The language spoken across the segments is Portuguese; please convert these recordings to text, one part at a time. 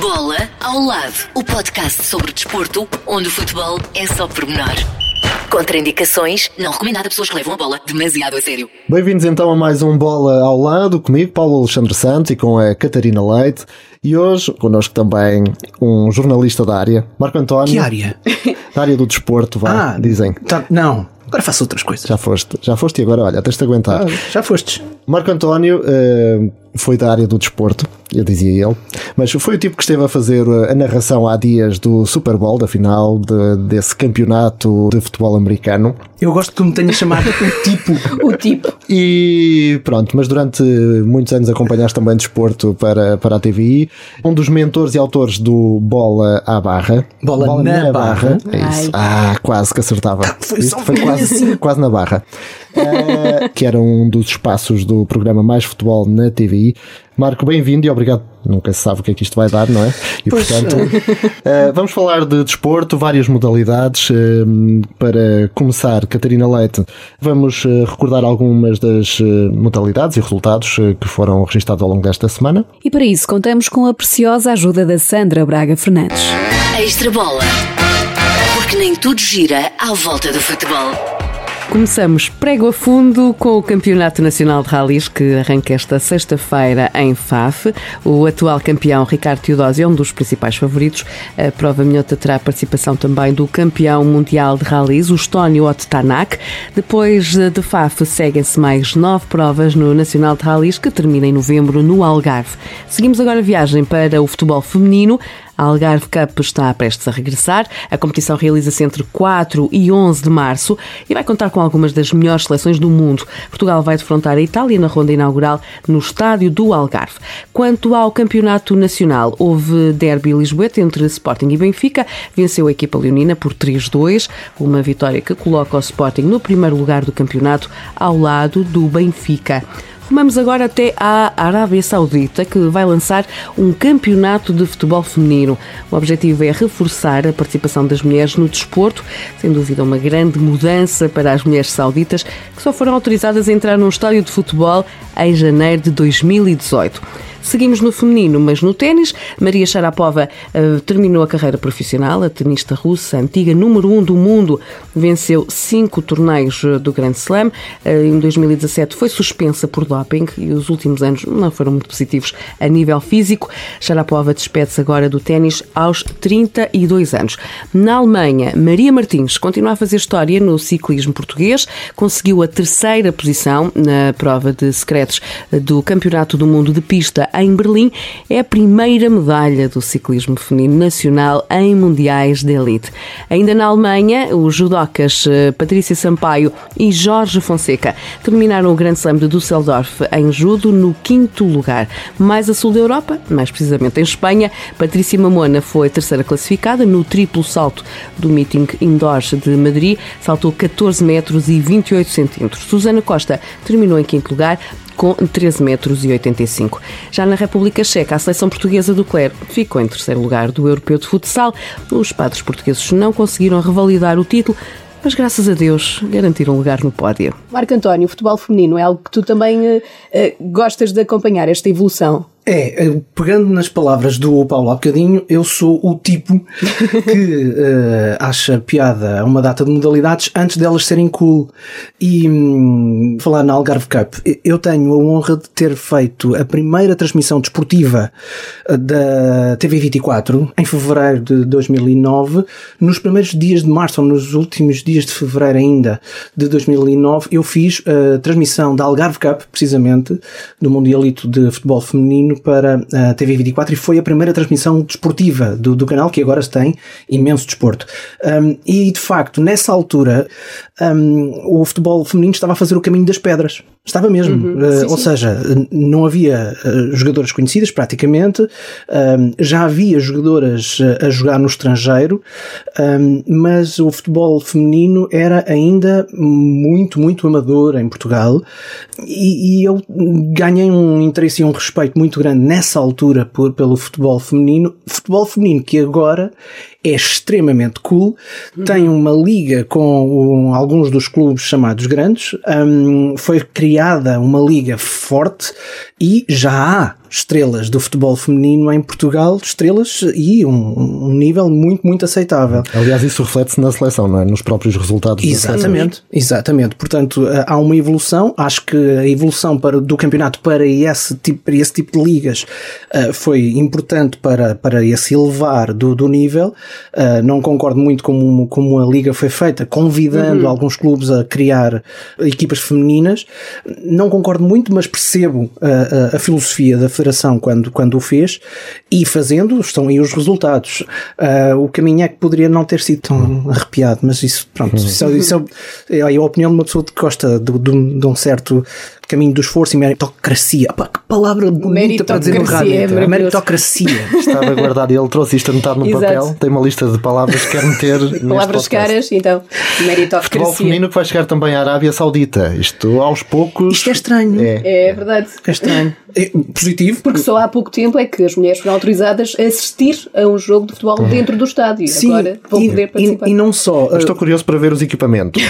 Bola ao lado, o podcast sobre desporto, onde o futebol é só pormenor. Contraindicações, não recomendado a pessoas que levam a bola demasiado a sério. Bem-vindos então a mais um Bola ao lado, comigo, Paulo Alexandre Santos e com a Catarina Leite. E hoje, connosco também um jornalista da área, Marco António. Que área? Da área do desporto, vá, Ah, dizem. tá- não, agora faço outras coisas. Já foste, já foste e agora, olha, tens de aguentar. Ah, já fostes. Marco António eh, foi da área do desporto, eu dizia ele, mas foi o tipo que esteve a fazer eh, a narração há dias do Super Bowl, da final de- desse campeonato de futebol americano. Eu gosto que tu me tenhas chamado o tipo. O tipo. E pronto, mas durante muitos anos acompanhaste também desporto para, para a TVI. Um dos mentores e autores do Bola à Barra. Bola na Barra. É isso. Ah, quase que acertava. Foi Isto foi quase, quase na barra. Eh, que era um dos espaços do programa Mais Futebol na TVI. Marco, bem-vindo e obrigado. Nunca se sabe o que é que isto vai dar, não é? E portanto, eh, vamos falar de desporto, várias modalidades. eh, para começar, Catarina Leite, vamos eh, recordar algumas das modalidades e resultados que foram registados ao longo desta semana. E para isso contamos com a preciosa ajuda da Sandra Braga Fernandes. Extra bola. Porque nem tudo gira à volta do futebol. Começamos prego a fundo com o Campeonato Nacional de Rallys que arranca esta sexta-feira em Faf. O atual campeão Ricardo Teodósio é um dos principais favoritos. A prova minhota terá a participação também do campeão mundial de rallys, o Estónio Ott Tanak. Depois de Faf seguem-se mais nove provas no Nacional de Rallys que termina em novembro no Algarve. Seguimos agora a viagem para o futebol feminino. A Algarve Cup está prestes a regressar. A competição realiza-se entre 4 e 11 de março e vai contar com algumas das melhores seleções do mundo. Portugal vai defrontar a Itália na ronda inaugural no estádio do Algarve. Quanto ao campeonato nacional, houve derby lisboeta entre Sporting e Benfica. Venceu a equipa leonina por 3-2, uma vitória que coloca o Sporting no primeiro lugar do campeonato ao lado do Benfica. Rumamos agora até à Arábia Saudita, que vai lançar um campeonato de futebol feminino. O objetivo é reforçar a participação das mulheres no desporto, sem dúvida uma grande mudança para as mulheres sauditas, que só foram autorizadas a entrar num estádio de futebol em janeiro de 2018. Seguimos no feminino, mas no ténis, Maria Sharapova eh, terminou a carreira profissional. A tenista russa, antiga número 1 um do mundo, venceu cinco torneios eh, do Grand Slam. Eh, em 2017 foi suspensa por doping e os últimos anos não foram muito positivos a nível físico. Sharapova despede-se agora do ténis aos 32 anos. Na Alemanha, Maria Martins continua a fazer história no ciclismo português, conseguiu a terceira posição na prova de secretos do Campeonato do Mundo de Pista em Berlim. É a primeira medalha do ciclismo feminino nacional em mundiais de elite. Ainda na Alemanha, os judocas eh, Patrícia Sampaio e Jorge Fonseca terminaram o Grande Slam de Düsseldorf em judo no quinto lugar. Mais a sul da Europa, mais precisamente em Espanha, Patrícia Mamona foi terceira classificada no triplo salto do meeting indoors de Madrid, saltou 14 metros e 28 centímetros. Susana Costa terminou em quinto lugar com 13 metros e 85. Já na República Checa, a seleção portuguesa do Clero ficou em terceiro lugar do Europeu de Futsal. Os padres portugueses não conseguiram revalidar o título, mas graças a Deus garantiram lugar no pódio. Marco António, o futebol feminino é algo que tu também eh, gostas de acompanhar, esta evolução. É, eh, pegando nas palavras do Paulo há bocadinho, eu sou o tipo que eh, acha piada a uma data de modalidades antes delas serem cool. E hum, falar na Algarve Cup, eu tenho a honra de ter feito a primeira transmissão desportiva eh, da TV24 em fevereiro de 2009. Nos primeiros dias de março, ou nos últimos dias de fevereiro ainda de 2009, eu fiz a transmissão da Algarve Cup, precisamente, do Mundialito de Futebol Feminino para a TV24 e foi a primeira transmissão desportiva do, do canal, que agora tem imenso desporto. Um, e de facto, nessa altura, um, o futebol feminino estava a fazer o caminho das pedras. Estava mesmo. Uh, ou seja, não havia uh, jogadoras conhecidas praticamente, um, já havia jogadoras uh, a jogar no estrangeiro, um, mas o futebol feminino era ainda muito, muito amador em Portugal. E, e eu ganhei um interesse e um respeito muito grande nessa altura por, pelo futebol feminino. Futebol feminino que agora é extremamente cool, tem uma liga com um, alguns dos clubes chamados grandes, um, foi criada uma liga forte e já há estrelas do futebol feminino em Portugal, estrelas e um, um nível muito, muito aceitável. Aliás, isso reflete-se na seleção, não é? Nos próprios resultados. Exatamente, exatamente. Portanto, eh, há uma evolução. Acho que a evolução para, do campeonato para esse tipo, para esse tipo de ligas uh, foi importante para, para esse elevar do, do nível. Uh, não concordo muito como, como a liga foi feita, convidando uhum. alguns clubes a criar equipas femininas. Não concordo muito, mas percebo a, a, a filosofia da federação quando, quando o fez e fazendo estão aí os resultados. Uh, o caminho é que poderia não ter sido tão arrepiado, mas isso, pronto, isso, isso é, é, a opinião de uma pessoa que gosta de, de, de um certo caminho do esforço e meritocracia. Pá, que palavra bonita para dizer no rádio. É meritocracia. Estava guardado e ele trouxe isto anotado no Exato. papel. Tem uma lista de palavras que quer meter. palavras caras, então, meritocracia. Futebol feminino que vai chegar também à Arábia Saudita. Isto aos poucos. Isto é estranho. É, é verdade. É estranho. É positivo. Porque só há pouco tempo é que as mulheres foram autorizadas a assistir a um jogo de futebol uhum. dentro do estádio. Sim, Agora vão e, poder participar. E, e não só. Uh, estou curioso para ver os equipamentos.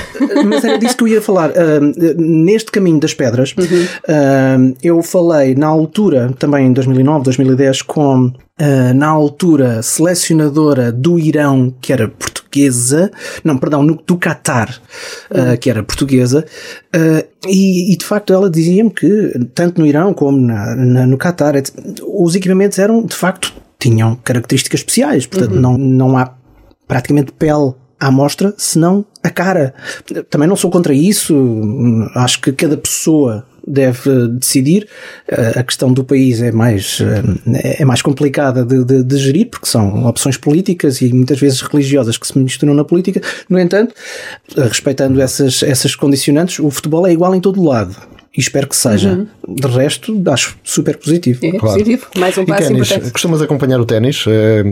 Mas era disso que eu ia falar. Uh, neste caminho das pedras, uhum. uh, eu falei na altura, também em 2009, 2010, com Uh, na altura selecionadora do Irão, que era portuguesa, não, perdão, no, do Qatar, uh, que era portuguesa, uh, e, e, de facto ela dizia-me que, tanto no Irão como na, na, no Qatar, os equipamentos eram, de facto, tinham características especiais, portanto uhum. não, não há praticamente pele à mostra, senão a cara. Também não sou contra isso, acho que cada pessoa deve decidir. Eh, a questão do país é mais, eh, é mais complicada de, de, de, gerir, porque são opções políticas e muitas vezes religiosas que se misturam na política. No entanto, eh, respeitando essas, essas condicionantes, o futebol é igual em todo o lado. E espero que seja. Uhum. De resto, acho super positivo. É claro. positivo. Mais um passo importante. Costumas acompanhar o ténis?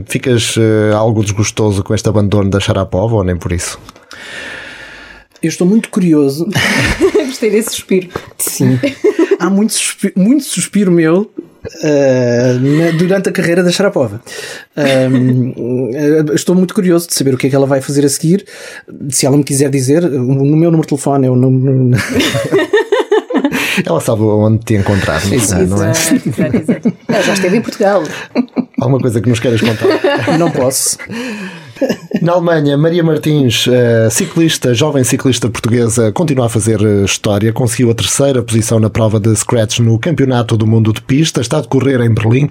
Ficas algo desgostoso com este abandono da Sharapova ou nem por isso? Eu estou muito curioso. Gostei desse suspiro. Sim. Há muito suspiro, muito suspiro meu Uh, durante a carreira da Sharapova. Uh, estou muito curioso de saber o que é que ela vai fazer a seguir. Se ela me quiser dizer, no meu número de telefone é o número. ela sabe onde te encontrar, não, exato, não é? Exato, exato. Ela já esteve em Portugal. Alguma coisa que nos queiras contar? Não posso. Na Alemanha, Maria Martins, eh, ciclista, jovem ciclista portuguesa, continua a fazer eh, história. Conseguiu a terceira posição na prova de Scratch no Campeonato do Mundo de Pista. Está a decorrer em Berlim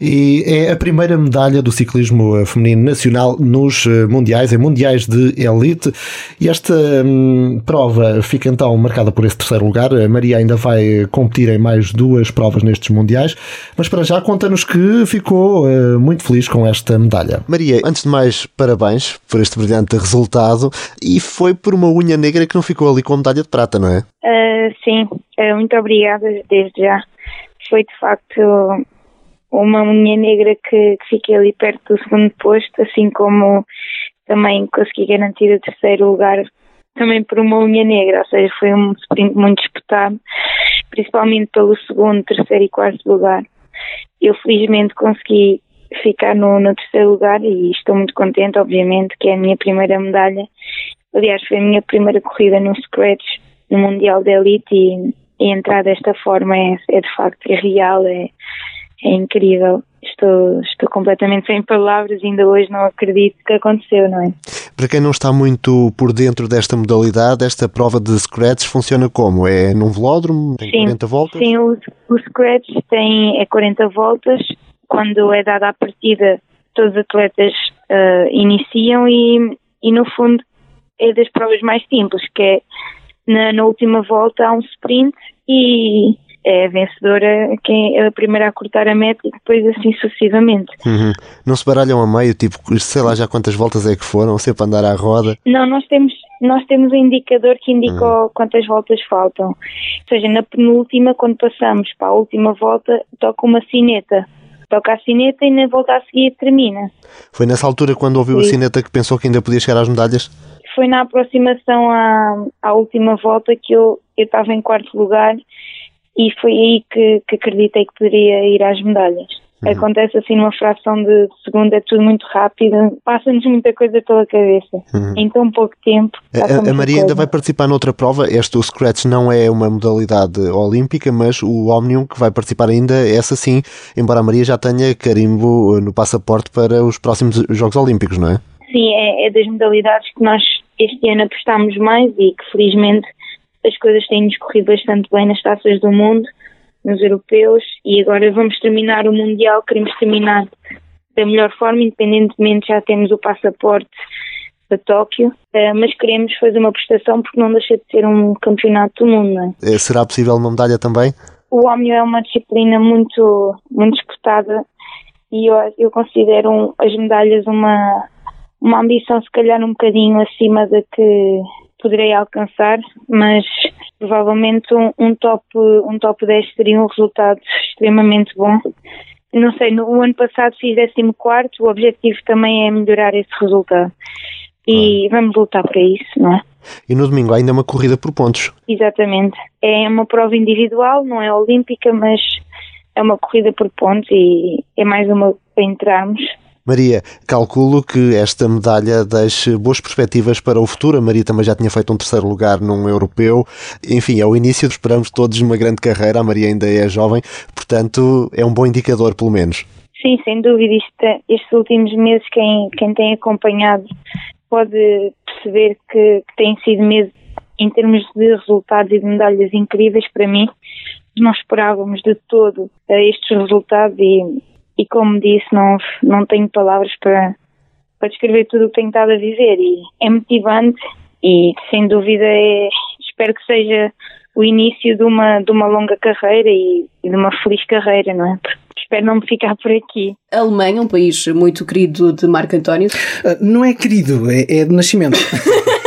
e é a primeira medalha do ciclismo eh, feminino nacional nos mundiais, em mundiais de elite. E esta hum, prova fica então marcada por esse terceiro lugar. A Maria ainda vai competir em mais duas provas nestes mundiais, mas para já conta-nos que ficou muito feliz com esta medalha. Maria, antes de mais, parabéns por este brilhante resultado e foi por uma unha negra que não ficou ali com a medalha de prata, não é? Uh, sim, uh, muito obrigada desde já. Foi de facto uma unha negra que, que fiquei ali perto do segundo posto, assim como também consegui garantir o terceiro lugar também por uma unha negra, ou seja, foi um sprint muito disputado, principalmente pelo segundo, terceiro e quarto lugar. Eu felizmente consegui ficar no, no terceiro lugar e estou muito contente, obviamente, que é a minha primeira medalha. Aliás, foi a minha primeira corrida no Scratch no Mundial de Elite e, e entrar desta forma é, é de facto é real, é, é incrível. Estou, estou completamente sem palavras, ainda hoje não acredito que aconteceu, não é? Para quem não está muito por dentro desta modalidade, esta prova de Scratch funciona como? É num velódromo? Tem sim, 40 voltas? Sim, o, o Scratch tem é 40 voltas, quando é dada a partida, todos os atletas uh, iniciam e, e, no fundo, é das provas mais simples, que é na, na última volta há um sprint e é a vencedora quem é a primeira a cortar a meta e depois assim sucessivamente. Uhum. Não se baralham a meio, tipo, sei lá já quantas voltas é que foram, sempre andar à roda? Não, nós temos, nós temos um indicador que indica uhum. quantas voltas faltam. Ou seja, na penúltima, quando passamos para a última volta, toca uma sineta toca a sineta e na volta a seguir termina. Foi nessa altura quando ouviu Foi. a sineta que pensou que ainda podia chegar às medalhas? Foi na aproximação à, à última volta que eu, eu estava em quarto lugar e foi aí que, que acreditei que poderia ir às medalhas. Uhum. Acontece assim numa fração de segundo, é tudo muito rápido, passa-nos muita coisa pela cabeça. Uhum. Em tão pouco tempo. A, a Maria coisa. ainda vai participar noutra prova. Este, o Scratch, não é uma modalidade olímpica, mas o Omnium, que vai participar ainda, essa sim, embora a Maria já tenha carimbo eh, no passaporte para os próximos Jogos Olímpicos, não é? Sim, é, é das modalidades que nós este ano apostámos mais e que felizmente as coisas têm-nos corrido bastante bem nas taças do mundo nos europeus e agora vamos terminar o Mundial, queremos terminar da melhor forma, independentemente já temos o passaporte para Tóquio, eh, mas queremos fazer uma prestação porque não deixa de ser um campeonato do mundo. É? Eh, será possível uma medalha também? O Omnio é uma disciplina muito, muito disputada e eu, eu considero as medalhas uma, uma ambição se calhar um bocadinho acima da que poderei alcançar, mas provavelmente um, um, top, um top 10 seria um resultado extremamente bom. Não sei, no ano passado fiz 14, o objetivo também é melhorar esse resultado. E ah. vamos lutar para isso, não é? E no domingo ainda é uma corrida por pontos. Exatamente. É uma prova individual, não é olímpica, mas é uma corrida por pontos e é mais uma para entrarmos. Maria, calculo que esta medalha deixe boas perspectivas para o futuro. A Maria também já tinha feito um terceiro lugar num europeu. Enfim, é o início, esperamos todos uma grande carreira. A Maria ainda é jovem, portanto, é um bom indicador, pelo menos. Sim, sem dúvida. Isto, estes últimos meses, quem, quem tem acompanhado pode perceber que, que sido meses, em termos de resultados e de medalhas incríveis para mim. Não esperávamos de todo estes resultados e e como disse, não, não tenho palavras para, para descrever tudo o que tenho estado a viver e é motivante e sem dúvida é, espero que seja o início de uma, de uma longa carreira e, e de uma feliz carreira, não é? Porque espero não me ficar por aqui. A Alemanha, um país muito querido de Marco António. Uh, não é querido, é, é de nascimento.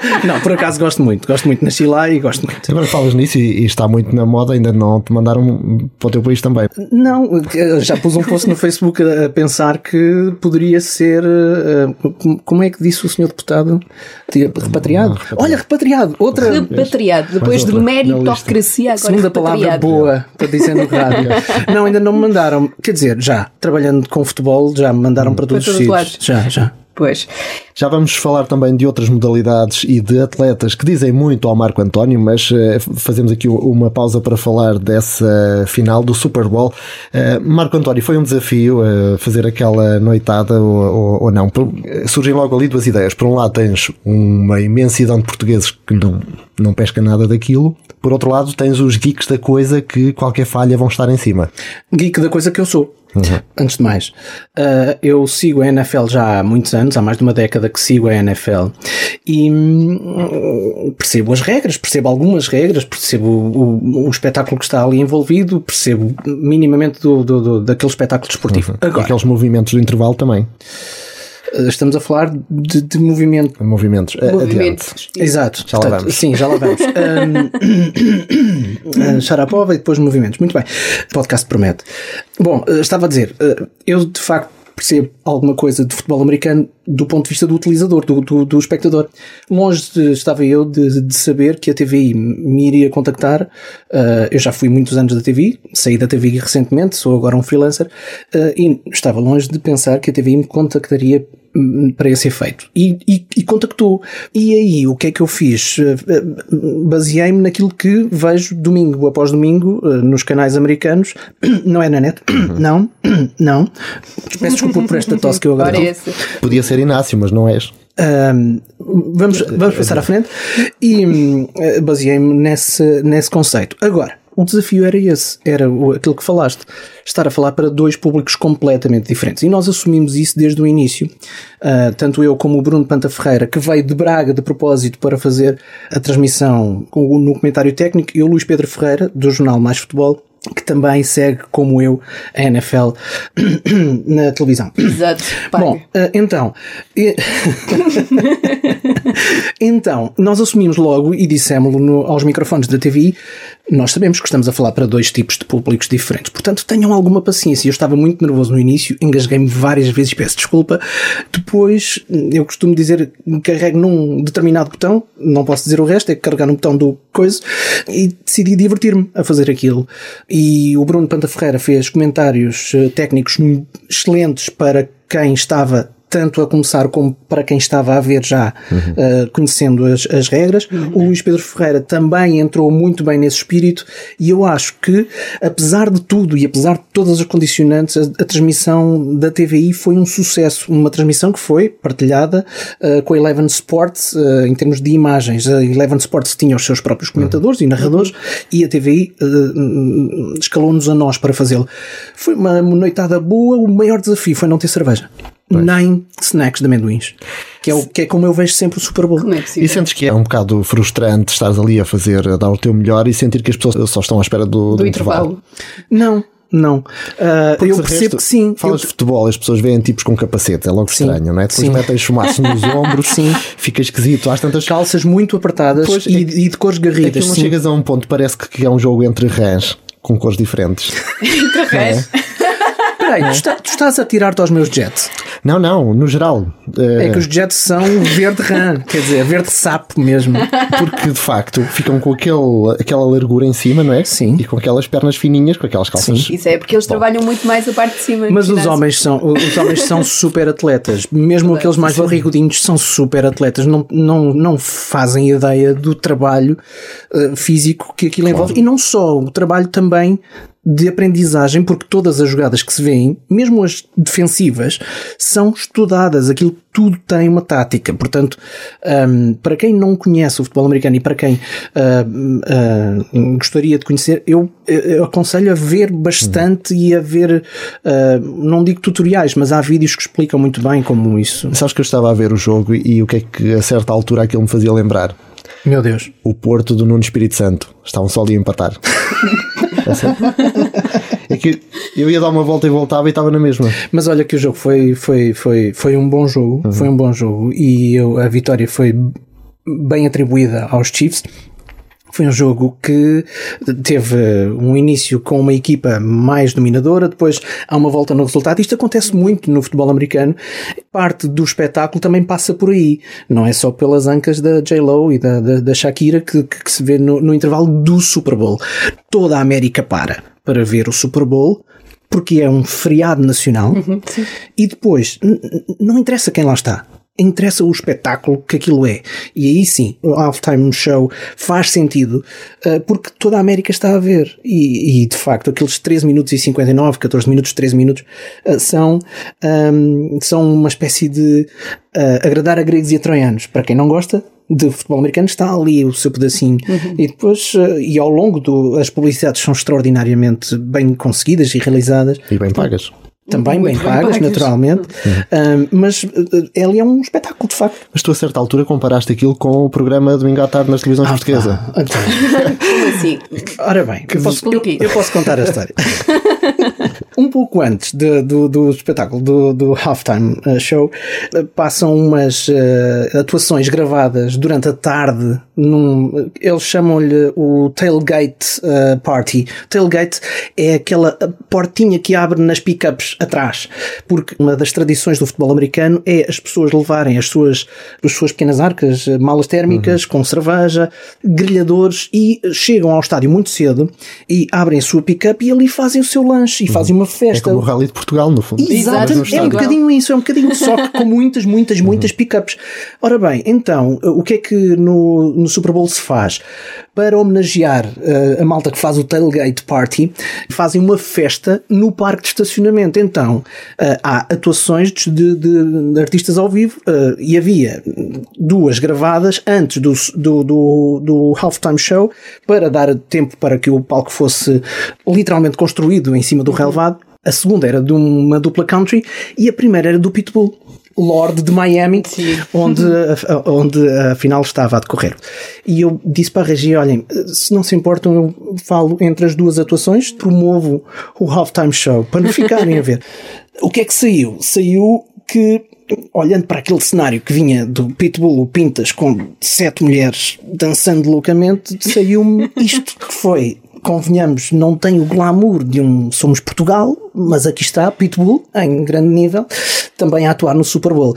não, por acaso gosto muito, gosto muito, nasci lá e gosto muito. Agora falas nisso e, e, está muito na moda, ainda não te mandaram para o teu país também. Não, já pus um post no Facebook a pensar que poderia ser, eh, como é que disse o senhor deputado? Repatriado? Não, Olha, repatriado, outra. Repatriado, depois de meritocracia agora Segunda palavra boa para dizer no rádio. não, ainda não me mandaram, quer dizer, já, trabalhando com futebol, já me mandaram para todos os sítios. Já, já. Pois. Já vamos falar também de outras modalidades e de atletas que dizem muito ao Marco António, mas uh, fazemos aqui uma pausa para falar dessa final do Super Bowl. Uh, Marco António, foi um desafio uh, fazer aquela noitada ou, ou, ou, não? Surgem logo ali duas ideias. Por um lado, tens uma imensidão de portugueses que não, não pesca nada daquilo. Por outro lado, tens os geeks da coisa que qualquer falha vão estar em cima. Geek da coisa que eu sou. Uhum. Antes de mais, uh, eu sigo a NFL já há muitos anos, há mais de uma década que sigo a NFL e hum, percebo as regras, percebo algumas regras, percebo o, o, o, espetáculo que está ali envolvido, percebo minimamente do, do, do daquele espetáculo desportivo. Uhum. Agora, aqueles movimentos do intervalo também. Eh, estamos a falar de, de movimento. Movimentos. Eh, Movimentos. Exato. Já Portanto, lá vamos. Sim, já lá vamos. um, Sharapova e depois movimentos. Muito bem. O podcast promete. Bom, eh, estava a dizer, eu de facto percebo alguma coisa de futebol americano do ponto de vista do utilizador, do, do, do espectador. Longe de, estava eu de, de, saber que a TVI me iria contactar. Uh, eu já fui muitos anos da TVI, saí da TVI recentemente, sou agora um freelancer, uh, e estava longe de pensar que a TVI me contactaria para esse efeito. E, e, e, contactou. E aí, o que é que eu fiz? Eh, baseei-me naquilo que vejo domingo após domingo nos canais americanos. Não é na net? Uhum. Não, não. Peço desculpa por esta tosse que eu agora. Podia ser Inácio, mas não és. Um, vamos, vamos passar à frente e uh, baseei-me nesse, nesse conceito. Agora, o desafio era esse, era aquilo que falaste, estar a falar para dois públicos completamente diferentes. E nós assumimos isso desde o início. Uh, tanto eu como o Bruno Panta Ferreira, que veio de Braga de propósito para fazer a transmissão no comentário técnico, e o Luís Pedro Ferreira, do jornal Mais Futebol, que também segue, como eu, a NFL na televisão. Exato. Pai. Bom, uh, então. então, nós assumimos logo e dissemos-lo aos microfones da TV. Nós sabemos que estamos a falar para dois tipos de públicos diferentes, portanto tenham alguma paciência. Eu estava muito nervoso no início, engasguei-me várias vezes, peço desculpa. Depois, eu costumo dizer, carrego num determinado botão, não posso dizer o resto, é carregar no botão do coisa e decidi divertir-me a fazer aquilo. E o Bruno Panta Ferreira fez comentários eh, técnicos excelentes para quem estava tanto a começar como para quem estava a ver já, uhum. uh, conhecendo as, as regras. Uhum. O Luís Pedro Ferreira também entrou muito bem nesse espírito e eu acho que, apesar de tudo e apesar de todas as condicionantes, a, a transmissão da TVI foi um sucesso. Uma transmissão que foi partilhada uh, com a Eleven Sports uh, em termos de imagens. A Eleven Sports tinha os seus próprios comentadores uhum. e narradores e a TVI escalou-nos a nós para fazê-lo. Foi uma noitada boa. O maior desafio foi não ter cerveja. Pois. nem snacks de amendoins. Que é, o, que é como eu vejo sempre o Super Bowl. É e sentes que é um bocado frustrante estar ali a fazer, a dar o teu melhor e sentir que as pessoas só estão à espera do, do, do intervalo. intervalo. Não, não. Uh, eu percebo resto, que sim. Falas eu... de futebol, as pessoas veem tipos com capacete, é logo sim, estranho, não é? Depois sim. metem chumaço nos ombros, sim. fica esquisito. Há tantas calças muito apertadas pois, e, é, e, de cores garridas. É que não chegas a um ponto, parece que é um jogo entre rãs com cores diferentes. entre rãs? É. Peraí, tu, está, tu, estás a tirar-te aos meus jets? Não, não, no geral. É que os jets são verde rã, quer dizer, verde sapo mesmo. Porque de facto ficam com aquele, aquela largura em cima, não é? Sim. E com aquelas pernas fininhas, com aquelas calças. Sim. Isso é porque eles Bom. trabalham muito mais a parte de cima. Mas os homens, são, os homens são super atletas. Mesmo aqueles mais barrigudinhos são super atletas. Não, não, não fazem ideia do trabalho uh, físico que aquilo claro. envolve. E não só, o trabalho também de aprendizagem, porque todas as jogadas que se veem, mesmo as defensivas, são estudadas. Aquilo tudo tem uma tática. Portanto, um, para quem não conhece o futebol americano e para quem uh, uh, gostaria de conhecer, eu, eu, aconselho a ver bastante uhum. e a ver, uh, não digo tutoriais, mas há vídeos que explicam muito bem como isso. Sabes que eu estava a ver o jogo e, e o que é que a certa altura aquilo me fazia lembrar? Meu Deus. O Porto do Nuno Espírito Santo. Estavam só ali a empatar. é que eu ia dar uma volta e voltava e estava na mesma. Mas olha que o jogo foi, foi, foi, foi um bom jogo, uhum. foi um bom jogo e eu, a vitória foi bem atribuída aos Chiefs. Foi um jogo que teve um início com uma equipa mais dominadora, depois há uma volta no resultado. Isto acontece muito no futebol americano. Parte do espetáculo também passa por aí. Não é só pelas ancas da J-Lo e da, da, da Shakira que, que, se vê no, no intervalo do Super Bowl. Toda a América para para ver o Super Bowl porque é um feriado nacional uhum, e depois não interessa quem lá está interessa o espetáculo que aquilo é. E aí sim, o halftime show faz sentido uh, porque toda a América está a ver. E, e, de facto, aqueles 13 minutos e 59, 14 minutos, 13 minutos uh, são, um, são uma espécie de uh, agradar a gregos e a troianos. Para quem não gosta, de futebol americano está ali o seu pedacinho. Uhum. E depois, e ao longo do. As publicidades são extraordinariamente bem conseguidas e realizadas. E bem pagas também bem, pagas, naturalmente, uhum. mas uh, ele é um espetáculo, de facto. Mas tu, a certa altura, comparaste aquilo com o programa Domingo à Tarde nas televisões ah, portuguesas. Como assim? Ora bem, eu posso, eu, eu posso contar a história. um pouco antes de, do, do espetáculo do, do Halftime uh, Show, uh, passam umas uh, atuações gravadas durante a tarde. Num, eles chamam-lhe o Tailgate Party. Tailgate é aquela portinha que abre nas pickups atrás, porque uma das tradições do futebol americano é as pessoas levarem as suas, as suas pequenas arcas, malas térmicas uhum. com cerveja, grelhadores e chegam ao estádio muito cedo e abrem a sua pickup e ali fazem o seu lanche e uhum. fazem uma festa. É como o Rally de Portugal, no fundo. Exato, é um bocadinho isso, é um bocadinho só que com muitas, muitas, muitas uhum. pickups. Ora bem, então, o que é que no, no Super Bowl se faz? Para homenagear uh, a malta que faz o Tailgate Party, fazem uma festa no parque de estacionamento. Então, uh, há atuações de, de, de artistas ao vivo uh, e havia duas gravadas antes do, do, do, do halftime show para dar tempo para que o palco fosse literalmente construído em cima do relevado. A segunda era de uma dupla country e a primeira era do Pitbull. Lord de Miami, onde, onde a final estava a decorrer. E eu disse para a Regi, olhem, se não se importam, eu falo entre as duas atuações, promovo o halftime show, para não ficarem a ver. O que é que saiu? Saiu que olhando para aquele cenário que vinha do Pitbull, o Pintas, com sete mulheres dançando loucamente, saiu-me isto que foi convenhamos, não tem o glamour de um Somos Portugal, mas aqui está Pitbull, em grande nível, também a atuar no Super Bowl.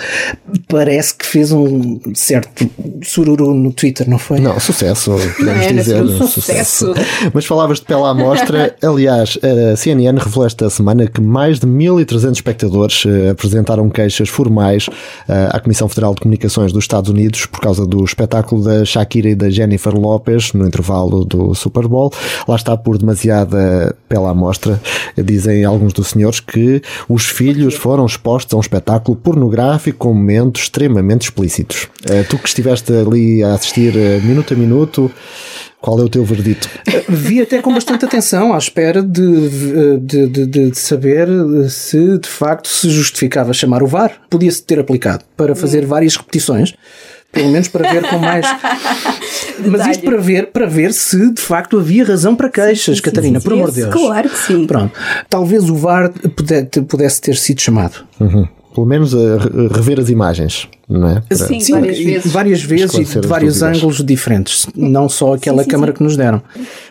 Parece que fez um certo sururu no Twitter, não foi? Não, sucesso, podemos É, dizer. um sucesso. Mas falavas de pela amostra. Aliás, a CNN revelou esta semana que mais de 1.300 espectadores eh, apresentaram queixas formais eh, à Comissão Federal de Comunicações dos Estados Unidos por causa do espetáculo da Shakira e da Jennifer Lopez no intervalo do Super Bowl. Lá está por demasiada pela amostra. Dizem alguns dos senhores que os filhos foram expostos a um espetáculo pornográfico com momentos extremamente explícitos. Eh, Tu que estiveste ali a assistir eh, minuto a minuto, qual é o teu verdito? Vi até com bastante atenção à espera de, de, de, de saber se de facto se justificava chamar o VAR. Podia-se ter aplicado para fazer várias repetições. Pelo menos para ver com mais. Mas isto para ver, para ver se de facto havia razão para queixas, sim, Catarina, sim, por amor de Deus. claro que sim. Pronto. Talvez o VAR pude- pudesse ter sido chamado. Uhum. Pelo menos a re- rever as imagens, não é? Para- Sim, Sim, várias vezes. várias vezes e de vários dúvidas. ângulos diferentes, não só aquela sim, câmara sim. que nos deram.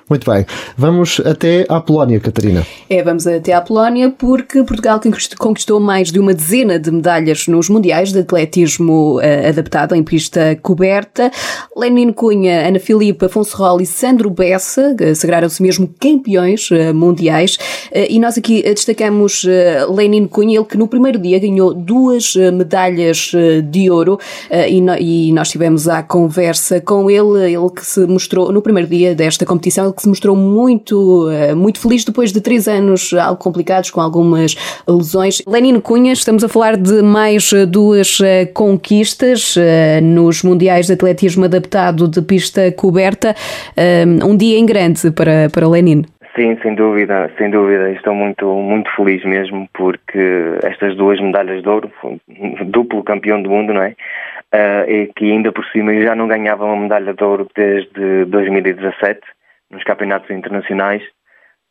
Muito bem. Vamos até à Polónia, Catarina. É, vamos até à Polónia porque Portugal conquist- conquistou mais de uma dezena de medalhas nos mundiais de atletismo eh, adaptado em pista coberta. Lenin Cunha, Ana Filipe, Afonso Rol e Sandro Bessa sagraram-se mesmo campeões eh, mundiais. Eh, e nós aqui destacamos Lenin Cunha, ele que no primeiro dia ganhou duas medalhas de ouro e, nós tivemos a conversa com ele, ele que se mostrou no primeiro dia desta competição, que se mostrou muito, eh, muito feliz depois de três anos algo complicados com algumas lesões. Lenino Cunha, estamos a falar de mais eh, duas eh, conquistas eh, nos Mundiais de Atletismo Adaptado de pista coberta. Eh, Um dia em grande para, para Lenino. Sim, sem dúvida, sem dúvida. Estou muito, muito feliz mesmo porque estas duas medalhas de ouro, duplo campeão do mundo, não é? Ah, e que ainda por cima eu já não ganhava uma medalha de ouro desde 2017 nos campeonatos internacionais.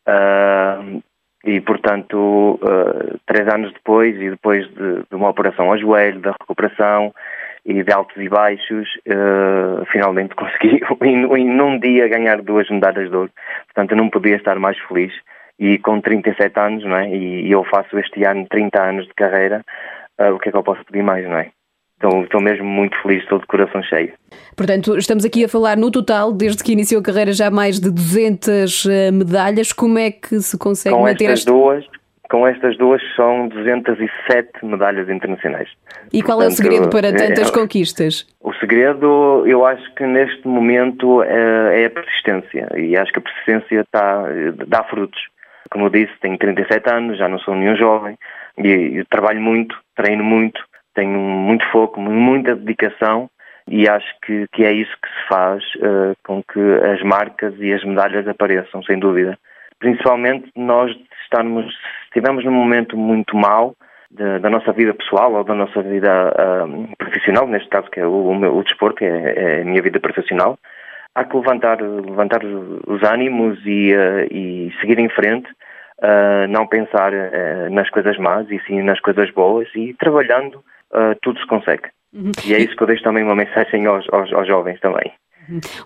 Ah, e, portanto, ah, três anos depois, e depois de, de uma operação ao joelho, da recuperação e de altos e baixos, ah, finalmente consegui, em, num dia, ganhar duas medalhas de ouro. Portanto, eu não podia estar mais feliz. E com 37 anos, não é? E, e eu faço este ano 30 anos de carreira, o que é que eu posso pedir mais, não é? Então, estou mesmo muito feliz, estou de coração cheio. Portanto, estamos aqui a falar no total, desde que iniciou a carreira, já mais de 200 eh, medalhas. Como é que se consegue Com manter estas esta... duas, com estas duas são 207 medalhas internacionais. E qual é o Portanto, segredo para é- tantas é- conquistas? O segredo, eu acho que neste momento é, é a persistência e acho que a persistência está, dá frutos. Como eu disse, tenho 37 anos, já não sou nenhum jovem e, trabalho muito, treino muito, tenho muito foco, muita dedicação e acho que, que é isso que se faz eh, com que as marcas e as medalhas apareçam, sem dúvida. Principalmente nós estarmos, se num momento muito mau da, nossa vida pessoal ou da nossa vida ah, profissional, neste caso que é o, o, meu, o desporto, que é, é a minha vida profissional, há que levantar, levantar os ânimos e, ah, e seguir em frente, ah, não pensar ah, nas coisas más e sim nas coisas boas e trabalhando ah, tudo se consegue. E é isso que eu deixo também uma mensagem aos, aos, aos jovens também.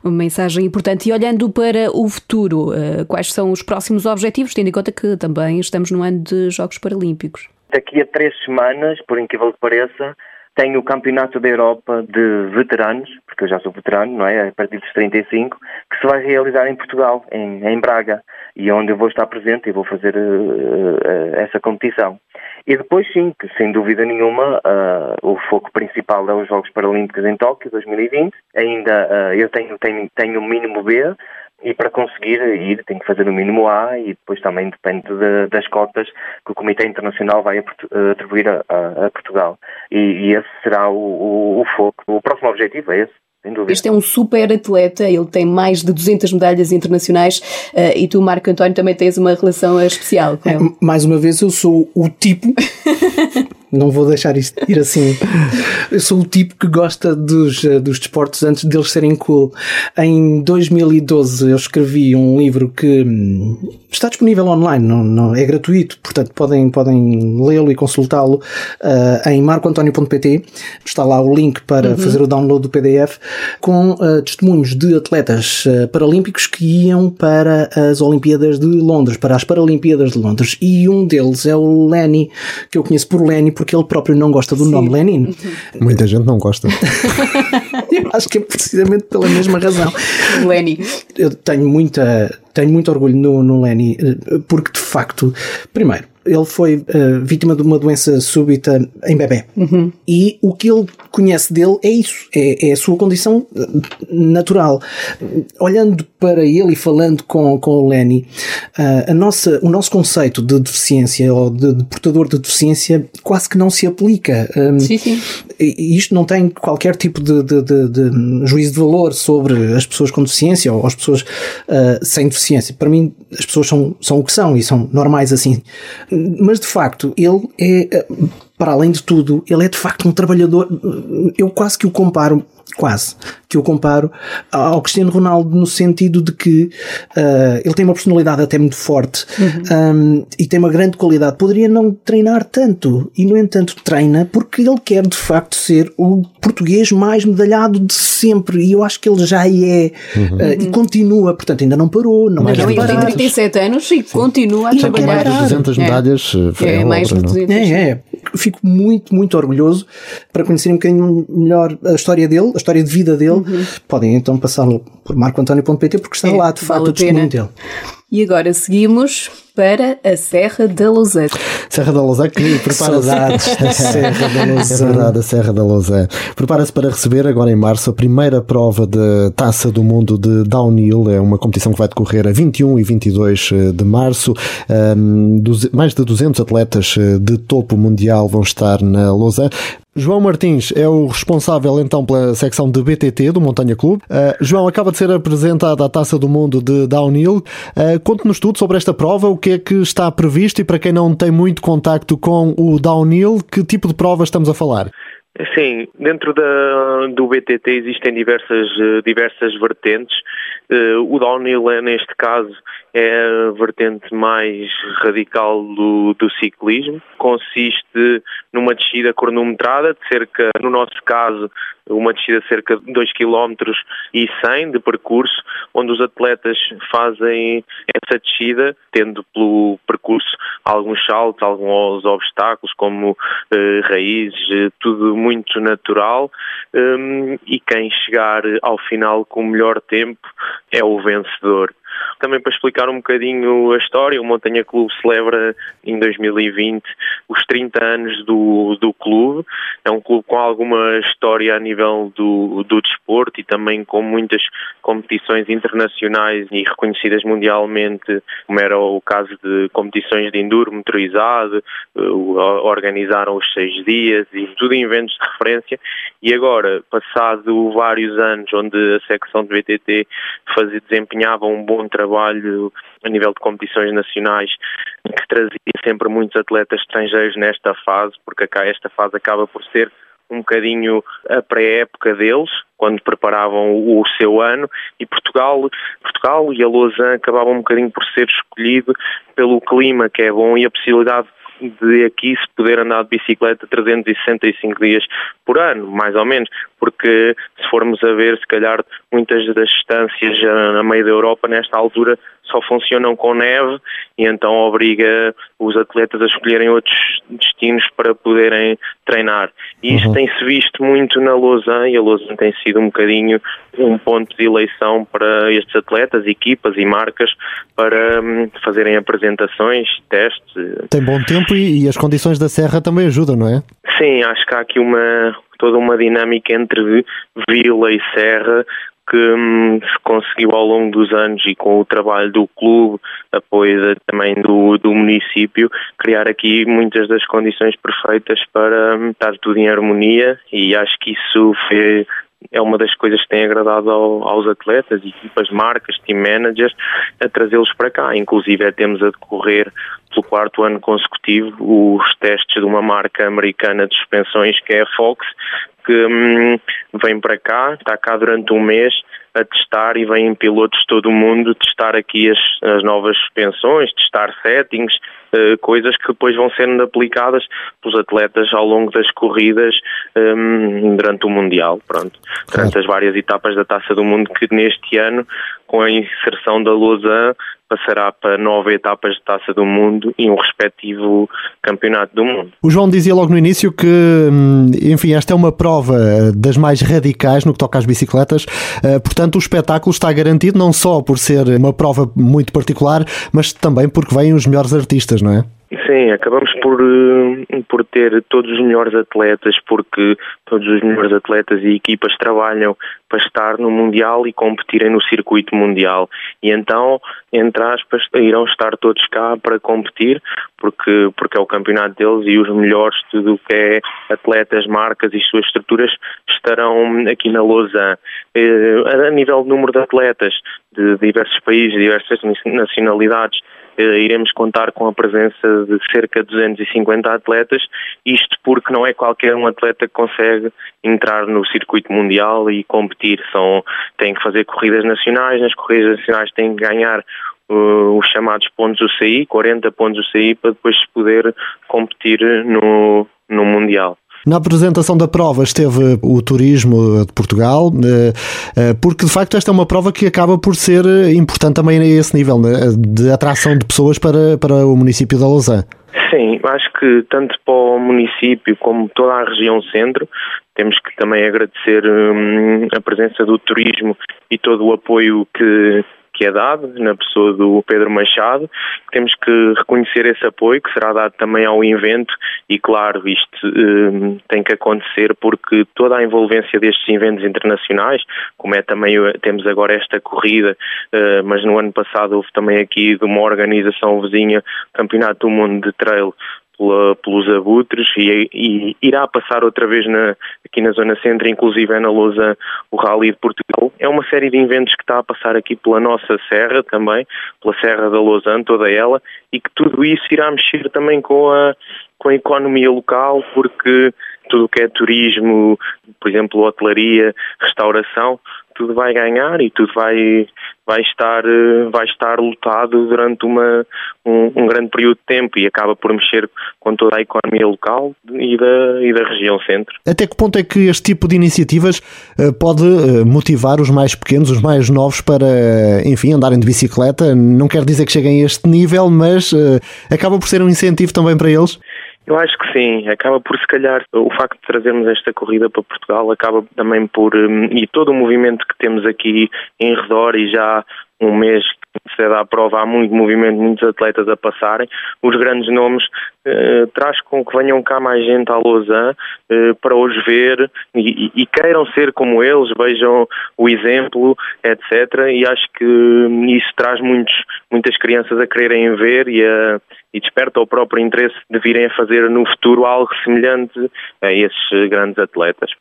Uma mensagem importante. E olhando para o futuro, eh, quais são os próximos objetivos, tendo em conta que também estamos no ano de Jogos Paralímpicos? Daqui a três semanas, por incrível que pareça, tenho o Campeonato da Europa de Veteranos, porque eu já sou veterano, não é? A partir dos 35, que se vai realizar em Portugal, em, em Braga, e onde eu vou estar presente e vou fazer uh, uh, essa competição. E depois, sim, que sem dúvida nenhuma, uh, o foco principal é os Jogos Paralímpicos em Tóquio 2020. Ainda eu tenho, tenho, tenho o mínimo B, e para conseguir ir tenho que fazer o mínimo A e depois também depende de, das cotas que o Comitê Internacional vai atribuir a, a, a Portugal. E, e, esse será o, o, o, foco. O próximo objetivo é esse. Sem dúvida. Este é um super atleta, ele tem mais de 200 medalhas internacionais uh, e tu, Marco António, também tens uma relação especial com ele. É, mais uma vez, eu sou o tipo não vou deixar isto ir assim. Eu sou o tipo que gosta dos, dos desportos antes deles serem cool. Em 2012 eu escrevi um livro que hum, está disponível online, não, não é gratuito, portanto podem, podem lê-lo e consultá-lo uh, em marcoantonio.pt. Está lá o link para uhum. fazer o download do PDF com uh, testemunhos de atletas uh, paralímpicos que iam para as Olimpíadas de Londres, para as Paralimpíadas de Londres. E um deles é o Lenny, que eu conheço por Lenny porque ele próprio não gosta do Sim. nome Lenin. Muita gente não gosta. Eu acho que é precisamente pela mesma razão. Lenin. Eu tenho muita, tenho muito orgulho no, no eh, porque de facto, primeiro, ele foi uh, vítima de uma doença súbita em bebê. Uhum. E o que ele conhece dele é isso, é, é, a sua condição eh, natural. Olhando para ele e falando com, com o Lenny, uh, a nossa, o nosso conceito de deficiência ou de, de, portador de deficiência quase que não se aplica. Um, sim, sim. E isto não tem qualquer tipo de, de, de, de, juízo de valor sobre as pessoas com deficiência ou as pessoas uh, sem deficiência. Para mim, as pessoas são, são o que são e são normais assim mas de facto, ele é, para além de tudo, ele é de facto um trabalhador. Eu quase que o comparo quase, que eu comparo ao Cristiano Ronaldo no sentido de que uh, ele tem uma personalidade até muito forte uhum. um, e tem uma grande qualidade. Poderia não treinar tanto e, no entanto, treina porque ele quer de facto ser o português mais medalhado de sempre e eu acho que ele já é uhum. uh, e continua, portanto, ainda não parou. Não Mas é não, ele tem 37 anos e Sim. continua a trabalhar. Mais de 200 medalhas. É, é, é mais de 200. É, é. Fico muito, muito orgulhoso para conhecer um bocadinho melhor a história dele, história de vida dele, uhum. podem então passá-lo por marcoantonio.pt porque está é, lá de facto vale o testemunho dele. E agora seguimos para a Serra da Lousã. Serra da Lousã que prepara-se. Serra da Lousã. É verdade, a Serra da Lousã. Prepara-se para receber agora em março a primeira prova de Taça do Mundo de Downhill. É uma competição que vai decorrer a 21 e 22 eh, de março. Um, mais de 200 atletas eh, de topo mundial vão estar na Lousã. João Martins é o responsável então pela secção de BTT do Montanha Clube. Uh, João, acaba de ser apresentada a Taça do Mundo de Downhill. Uh, Conte-nos tudo sobre esta prova, o que é que está previsto e para quem não tem muito contacto com o Downhill, que tipo de prova estamos a falar? Sim, dentro da, do BTT existem diversas, diversas vertentes. Uh, o downhill, é, neste caso, é a vertente mais radical do, do ciclismo. Consiste numa descida cronometrada de cerca, no nosso caso, uma descida de cerca de 2 km e 100 de percurso, onde os atletas fazem essa descida, tendo pelo percurso alguns saltos, alguns obstáculos, como eh, raízes, eh, tudo muito natural, um, e quem chegar ao final com o melhor tempo é o vencedor. Também para explicar um bocadinho a história, o Montanha Clube celebra em 2020 os 30 anos do, do clube. É um clube com alguma história a nível do, do desporto e também com muitas competições internacionais e reconhecidas mundialmente, como era o caso de competições de enduro motorizado, organizaram os seis dias e tudo em eventos de referência. E agora, passado vários anos onde a secção de BTT fazia, desempenhava um bom trabalho a nível de competições nacionais, que trazia sempre muitos atletas estrangeiros nesta fase, porque esta fase acaba por ser um bocadinho a pré-época deles, quando preparavam o, seu ano, e Portugal, Portugal e a Lausanne acabavam um bocadinho por ser escolhido pelo clima que é bom e a possibilidade de aqui se poder andar de bicicleta 365 dias por ano, mais ou menos, porque se formos a ver, se calhar muitas das distâncias na meio da Europa nesta altura só funcionam com neve e então obriga os atletas a escolherem outros destinos para poderem treinar. E isto uhum. tem-se visto muito na Lausanne e a Lausanne tem sido um bocadinho um ponto de eleição para estes atletas, equipas e marcas para hum, fazerem apresentações, testes. Tem bom tempo e, e as condições da serra também ajudam, não é? Sim, acho que há aqui uma toda uma dinâmica entre vila e serra que hum, se conseguiu ao longo dos anos e com o trabalho do clube, apoio também do, do município, criar aqui muitas das condições perfeitas para hum, estar tudo em harmonia e acho que isso foi é uma das coisas que tem agradado ao, aos atletas, equipas, marcas, team managers, a trazê-los para cá. Inclusive, temos a decorrer pelo quarto ano consecutivo os testes de uma marca americana de suspensões que é a Fox, que hum, vem para cá, está cá durante um mês a testar e vêm pilotos de todo o mundo testar aqui as, as novas suspensões, testar settings, uh, coisas que depois vão sendo aplicadas pelos atletas ao longo das corridas um, durante o Mundial, pronto. Durante as várias etapas da Taça do Mundo que neste ano, com a inserção da Lausanne, passará para nove etapas de Taça do Mundo e um respectivo Campeonato do Mundo. O João dizia logo no início que, hum, enfim, esta é uma prova das mais radicais no que toca às bicicletas, eh, portanto o espetáculo está garantido não só por ser uma prova muito particular, mas também porque vêm os melhores artistas, não é? Sim, acabamos por, eh, por ter todos os melhores atletas, porque todos os melhores atletas e equipas trabalham para estar no Mundial e competirem no circuito mundial. E então, entre aspas, irão estar todos cá para competir, porque, porque é o campeonato deles e os melhores, tudo o que é atletas, marcas e suas estruturas, estarão aqui na Lausanne. Eh, a nível de número de atletas de diversos países, diversas nacionalidades, iremos contar com a presença de cerca de 250 atletas, isto porque não é qualquer um atleta que consegue entrar no circuito mundial e competir. São, têm que fazer corridas nacionais, nas corridas nacionais têm que ganhar uh, os chamados pontos UCI, 40 pontos UCI, para depois poder competir no, no Mundial. Na apresentação da prova esteve o turismo de Portugal, eh, eh, porque de facto esta é uma prova que acaba por ser eh, importante também a esse nível de atração de pessoas para, para o município da Lausanne. Sim, acho que tanto para o município como toda a região centro, temos que também agradecer hum, a presença do turismo e todo o apoio que, que é dado na pessoa do Pedro Machado. Temos que reconhecer esse apoio que será dado também ao evento e, claro, isto um, tem que acontecer porque toda a envolvência destes eventos internacionais, como é também, temos agora esta corrida, uh, mas no ano passado houve também aqui de uma organização vizinha, Campeonato do Mundo de Trail, pela, pelos abutres e, e, irá passar outra vez na, aqui na Zona Centro, inclusive é na Lousa o Rally de Portugal. É uma série de eventos que está a passar aqui pela nossa serra também, pela Serra da Lausanne, toda ela, e que tudo isso irá mexer também com a, com a economia local, porque tudo o que é turismo, por exemplo, hotelaria, restauração, tudo vai ganhar e tudo vai, vai, estar, eh, vai estar lotado durante uma, um, um, grande período de tempo e acaba por mexer com toda a economia local e da, e da região centro. Até que ponto é que este tipo de iniciativas uh, pode uh, motivar os mais pequenos, os mais novos para, enfim, andarem de bicicleta? Não quer dizer que cheguem a este nível, mas acaba por ser um incentivo também para eles? Eu acho que sim, acaba por se calhar o facto de trazermos esta corrida para Portugal acaba também por hum, e todo o movimento que temos aqui em redor e já um mês se dá a prova, há muito movimento, muitos atletas a passarem. Os grandes nomes eh, traz com que venham cá mais gente à Lausanne eh, para os ver e, e, queiram ser como eles, vejam o exemplo, etc. E acho que isso traz muitos, muitas crianças a quererem ver e, a, e desperta o próprio interesse de virem a fazer no futuro algo semelhante a esses grandes atletas.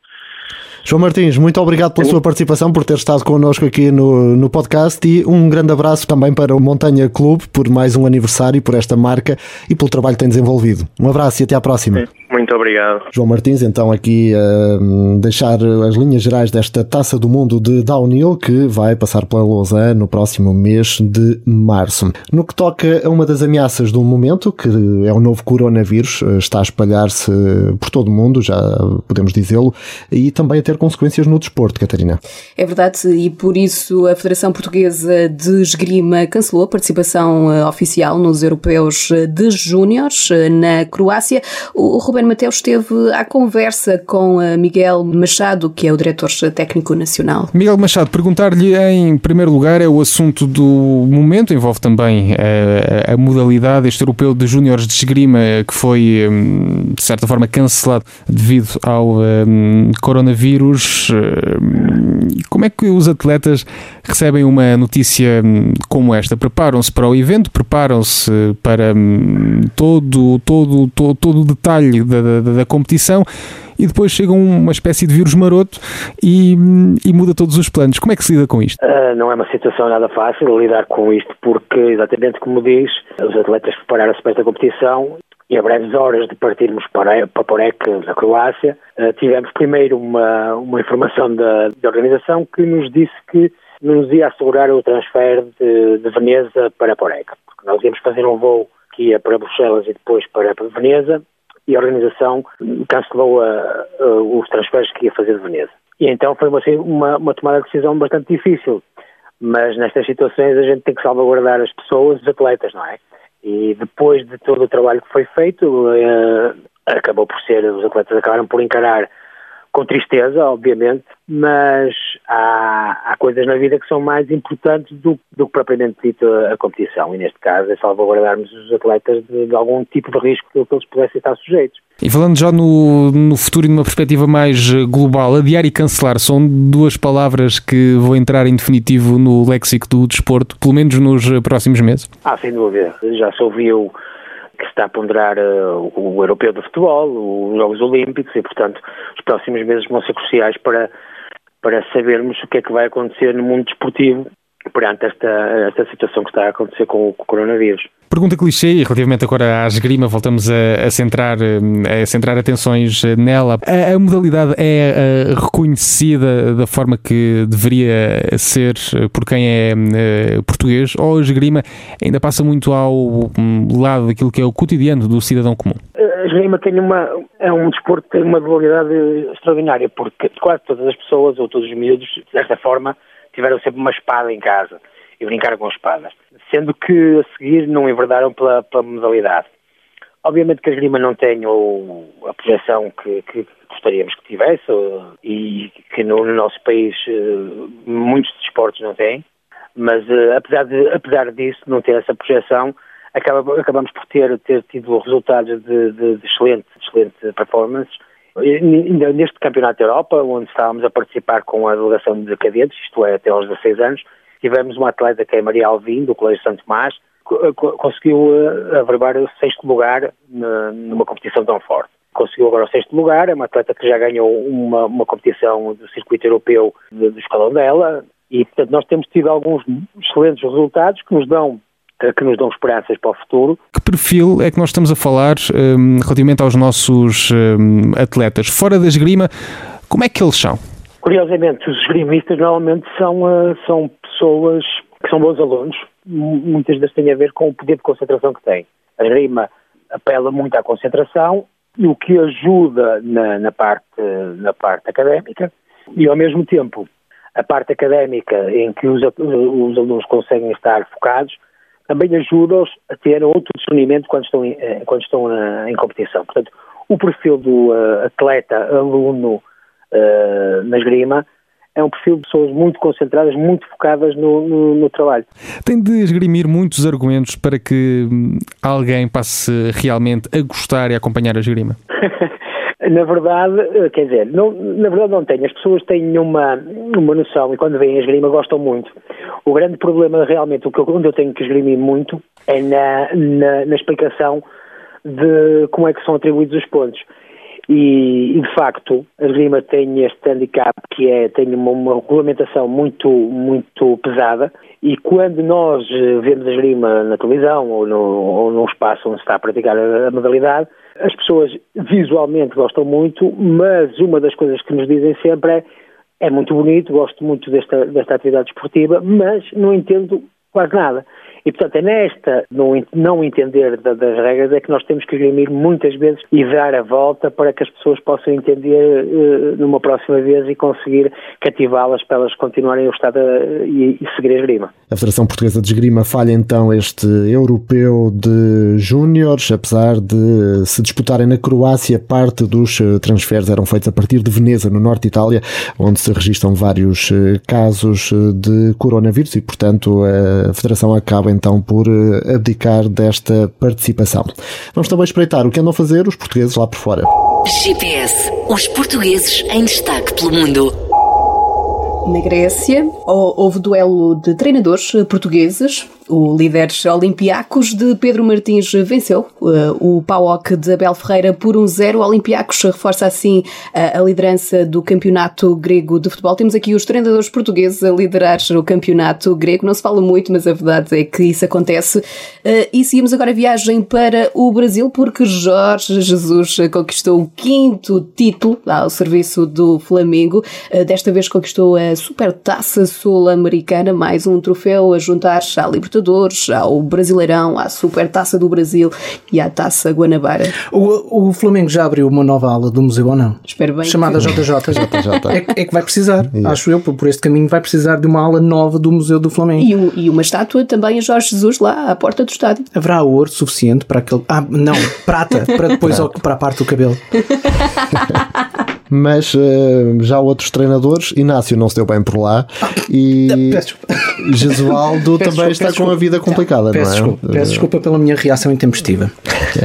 João Martins, muito obrigado pela sua participação, por ter estado connosco aqui no, no podcast e um grande abraço também para o Montanha Clube por mais um aniversário, por esta marca e pelo trabalho que tem desenvolvido. Um abraço e até à próxima. Muito obrigado. João Martins, então aqui a uh, deixar as linhas gerais desta Taça do Mundo de Downhill que vai passar pela Lausanne no próximo mês de março. No que toca a uma das ameaças do momento, que é o novo coronavírus, uh, está a espalhar-se por todo o mundo, já podemos dizê-lo, e também a ter consequências no desporto, Catarina. É verdade, e por isso a Federação Portuguesa de Esgrima cancelou a participação uh, oficial nos europeus de júniores na Croácia. O Ruben Ruben Mateus esteve à conversa com Miguel Machado, que é o diretor técnico nacional. Miguel Machado, perguntar-lhe em primeiro lugar é o assunto do momento, envolve também a, eh, a modalidade, este europeu de júniores de esgrima que foi hum, de certa forma cancelado devido ao um, coronavírus. Hum, como é que os atletas recebem uma notícia hum, como esta? Preparam-se para o evento, preparam-se para todo, todo, todo, todo o detalhe da, da, da competição e depois chega uma espécie de vírus maroto e, e, muda todos os planos. Como é que se lida com isto? Uh, não é uma situação nada fácil lidar com isto, porque, exatamente como diz, os atletas prepararam-se para esta competição e a breves horas de partirmos para, para Porec, na Croácia, uh, tivemos primeiro uma, uma informação da, da organização que nos disse que nos ia assegurar o transfer de, de Veneza para Porec, porque nós íamos fazer um voo que ia para Bruxelas e depois para Veneza, e a organização cancelou a, a, os transferes que ia fazer de Veneza. E então foi uma, uma, uma tomada de decisão bastante difícil, mas nestas situações a gente tem que salvaguardar as pessoas, os atletas, não é? E depois de todo o trabalho que foi feito, eh, acabou por ser, os atletas acabaram por encarar com tristeza, obviamente, mas há, há coisas na vida que são mais importantes do, do que propriamente dito a, a, competição, e neste caso é salvaguardarmos os atletas de, de algum tipo de risco que eles pudessem estar sujeitos. E falando já no, no futuro e numa perspectiva mais global, adiar e cancelar são duas palavras que vão entrar em definitivo no léxico do desporto, pelo menos nos próximos meses? Ah, sem dúvida. Já se ouviu que está a ponderar uh, o europeu de futebol, os Jogos Olímpicos e, portanto, os próximos meses vão ser cruciais para, para sabermos o que é que vai acontecer no mundo desportivo perante esta, esta situação que está a acontecer com o coronavírus. Pergunta clichê, e relativamente agora à esgrima, voltamos a, a, centrar, a centrar atenções nela. A, a modalidade é a, reconhecida da forma que deveria ser por quem é português, ou a esgrima ainda passa muito ao hum, lado daquilo que é o cotidiano do cidadão comum? A esgrima tem uma, é um desporto que tem uma dualidade extraordinária, porque quase todas as pessoas, ou todos os miúdos, desta forma, tiveram sempre uma espada em casa e brincaram com espadas, sendo que a seguir não enverdaram pela, pela modalidade. Obviamente que a esgrima não tem o, a projeção que, que, gostaríamos que tivesse e que no, no, nosso país eh, muitos desportos não têm, mas eh, apesar, de, apesar disso, não ter essa projeção, acaba, acabamos por ter, ter tido resultados de, de, de excelente, excelente performance. Neste Campeonato da Europa, onde estávamos a participar com a delegação de cadetes, isto é, até aos 16 anos, tivemos uma atleta que é Maria Alvim, do Colégio Santo Tomás, eh, conseguiu eh, averbar o sexto lugar numa competição tão forte. Conseguiu agora o sexto lugar, é uma atleta que já ganhou uma, uma competição do circuito europeu do escalão dela, e portanto nós temos tido alguns excelentes resultados que nos dão que nos dão esperanças para o futuro. Que perfil é que nós estamos a falar um, relativamente aos nossos um, atletas? Fora da esgrima, como é que eles são? Curiosamente, os esgrimistas normalmente são, uh, são pessoas que são bons alunos, muitas vezes têm a ver com o poder de concentração que têm. A esgrima apela muito à concentração, o que ajuda na, na, parte, na parte académica, e ao mesmo tempo a parte académica em que os, os alunos conseguem estar focados, também ajuda-os a ter outro discernimento quando estão, em, eh, quando estão na, em competição. Portanto, o perfil do uh, atleta, aluno, na esgrima, é um perfil de pessoas muito concentradas, muito focadas no, no, no, trabalho. Tem de esgrimir muitos argumentos para que hum, alguém passe realmente a gostar e a acompanhar a esgrima? na verdade, eh, quer dizer, não, na verdade não tem. As pessoas têm uma, uma noção e quando veem a esgrima gostam muito. O grande problema realmente, o que, onde eu tenho que esgrimir muito, é na, na, na explicação de como é que são atribuídos os pontos. E, e, de facto a esgrima tem este handicap que é tem uma, uma, regulamentação muito muito pesada e quando nós eh, vemos a esgrima na televisão ou, no, ou num espaço onde se está a praticar a, a modalidade as pessoas visualmente gostam muito mas uma das coisas que nos dizem sempre é é muito bonito, gosto muito desta, desta atividade esportiva, mas não entendo quase nada. E, portanto, é nesta não, não entender das regras é que nós temos que reunir muitas vezes e dar a volta para que as pessoas possam entender uh, numa próxima vez e conseguir cativá-las para elas continuarem a gostar de, e, e seguir a esgrima. A Federação Portuguesa de Esgrima falha então este europeu de júniores, apesar de se disputarem na Croácia, parte dos eh, transferes eram feitos a partir de Veneza, no norte de Itália, onde se registram vários eh, casos de coronavírus e, portanto, a Federação acaba então por eh, abdicar desta participação. Vamos também espreitar o que andam a fazer os portugueses lá por fora. GPS, os portugueses em destaque pelo mundo. Na Grécia, houve duelo de treinadores portugueses. O líder Olympiacos de Pedro Martins venceu uh, o PAOK de Abel Ferreira por um zero. O Olympiacos reforça assim uh, a liderança do campeonato grego de futebol. Temos aqui os treinadores portugueses a liderar o campeonato grego. Não se fala muito, mas a verdade é que isso acontece. Uh, e seguimos agora a viagem para o Brasil porque Jorge Jesus conquistou o quinto título ao serviço do Flamengo. Desta vez conquistou a Supertaça Sul-Americana, mais um troféu a juntar à Libertadores Libertadores, há o Brasileirão, há a Super Taça do Brasil e há a Taça Guanabara. O, o Flamengo já abriu uma nova ala do museu ou não? Espero bem. Chamada que... JJ. JJ. É, é, que vai precisar, yeah. acho eu, por este caminho vai precisar de uma ala nova do Museu do Flamengo. E, um, e uma estátua também a Jorge Jesus lá à porta do estádio. Haverá ouro suficiente para aquele. Ah, não, prata, para depois para a parte do cabelo. mas uh, já outros treinadores, Inácio não se deu bem por lá e Jesualdo também está com a vida complicada, peço não é? Desculpa, peço desculpa pela minha reação intempestiva.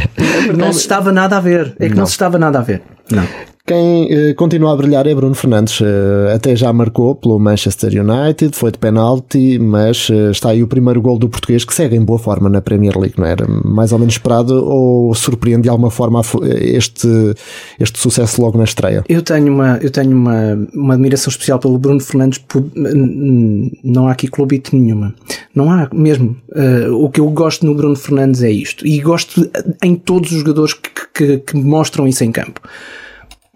não se estava nada a ver, é que não, não se estava nada a ver. Não. Quem eh, continua a brilhar é Bruno Fernandes. Eh, até já marcou pelo Manchester United, foi de penalti, mas eh, está aí o primeiro gol do português que segue em boa forma na Premier League, não era? Mais ou menos esperado ou surpreende de alguma forma este, este sucesso logo na estreia? Eu tenho uma, eu tenho uma, uma admiração especial pelo Bruno Fernandes, por, não há aqui clubite nenhuma. Não há mesmo. O que eu gosto no Bruno Fernandes é isto. E gosto em todos os jogadores que, que, que mostram isso em campo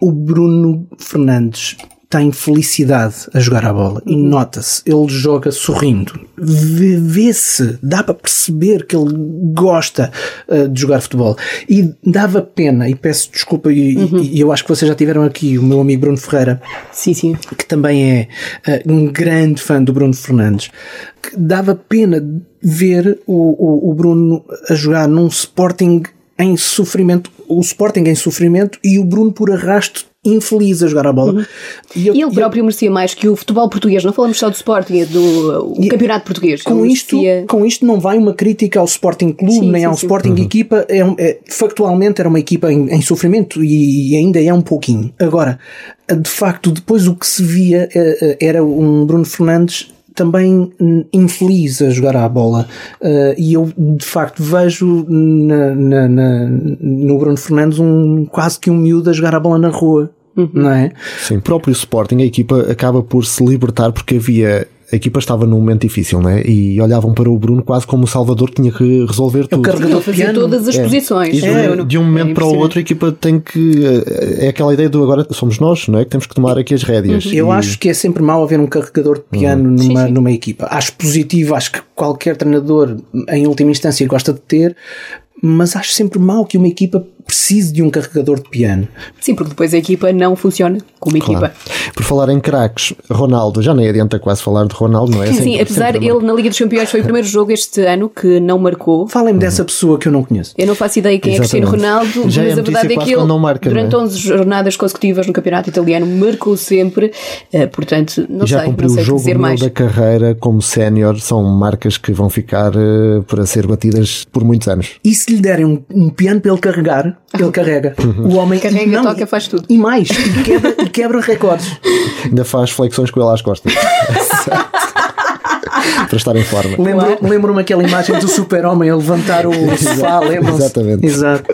o Bruno Fernandes tem felicidade a jogar a bola e nota-se, ele joga sorrindo, vê-se, dá para perceber que ele gosta uh, de jogar futebol e dava pena, e peço desculpa, e, uhum. e, eu acho que vocês já tiveram aqui o meu amigo Bruno Ferreira, sim, sim. que também é uh, um grande fã do Bruno Fernandes, que dava pena ver o, o, o Bruno a jogar num Sporting em sofrimento, o Sporting em sofrimento e o Bruno por arrasto infeliz a jogar a bola. Uhum. E, eu, e ele próprio eu, merecia mais que o futebol português, não falamos só do Sporting, é do o campeonato português. Com isto, merecia... com isto não vai uma crítica ao Sporting Clube, sim, nem sim, ao sim. Sporting uhum. equipa, é, é, factualmente era uma equipa em, em sofrimento e, e ainda é um pouquinho. Agora, de facto, depois o que se via eh, eh, era um Bruno Fernandes também infeliz a jogar à bola. Uh, e eu, de facto, vejo na, na, na, no Bruno Fernandes um, quase que um miúdo a jogar a bola na rua. Uhum. Não é? Sim, o próprio Sporting, a equipa acaba por se libertar porque havia a equipa estava num momento difícil, né? E olhavam para o Bruno quase como o Salvador que tinha que resolver tudo. O carregador fazia todas as é. posições. De, é. de um momento é para o outro a equipa tem que. É aquela ideia do agora somos nós, não é? Que temos que tomar aqui as rédeas. Uhum. Eu e... acho que é sempre mau haver um carregador de piano uhum. numa, sim, sim. numa equipa. Acho positivo, acho que qualquer treinador, em última instância, gosta de ter, mas acho sempre mau que uma equipa precise de um carregador de piano. Sim, porque depois a equipa não funciona como claro. equipa. Por falar em craques, Ronaldo, já nem adianta quase falar de Ronaldo, não é? Sim, sim apesar ele na Liga dos Campeões foi o primeiro jogo este ano que não marcou. Falem-me uhum. dessa pessoa que eu não conheço. Eu não faço ideia quem Exatamente. é Cristiano Ronaldo, já mas é a verdade é que ele, marca, durante é? 11 jornadas consecutivas no Campeonato Italiano, marcou sempre, uh, portanto, não já sei, cumpriu não sei o jogo dizer mais. da carreira como sénior, são marcas que vão ficar uh, para ser batidas por muitos anos. E se lhe derem um, um piano para ele carregar, ele carrega. O homem carrega, não, toca, faz tudo. E mais, e quebra, e quebra recordes. Ainda faz flexões com ele às costas. para estar em forma. Lembro-me lembro aquela imagem do super-homem a levantar o sofá, Exatamente. Exato.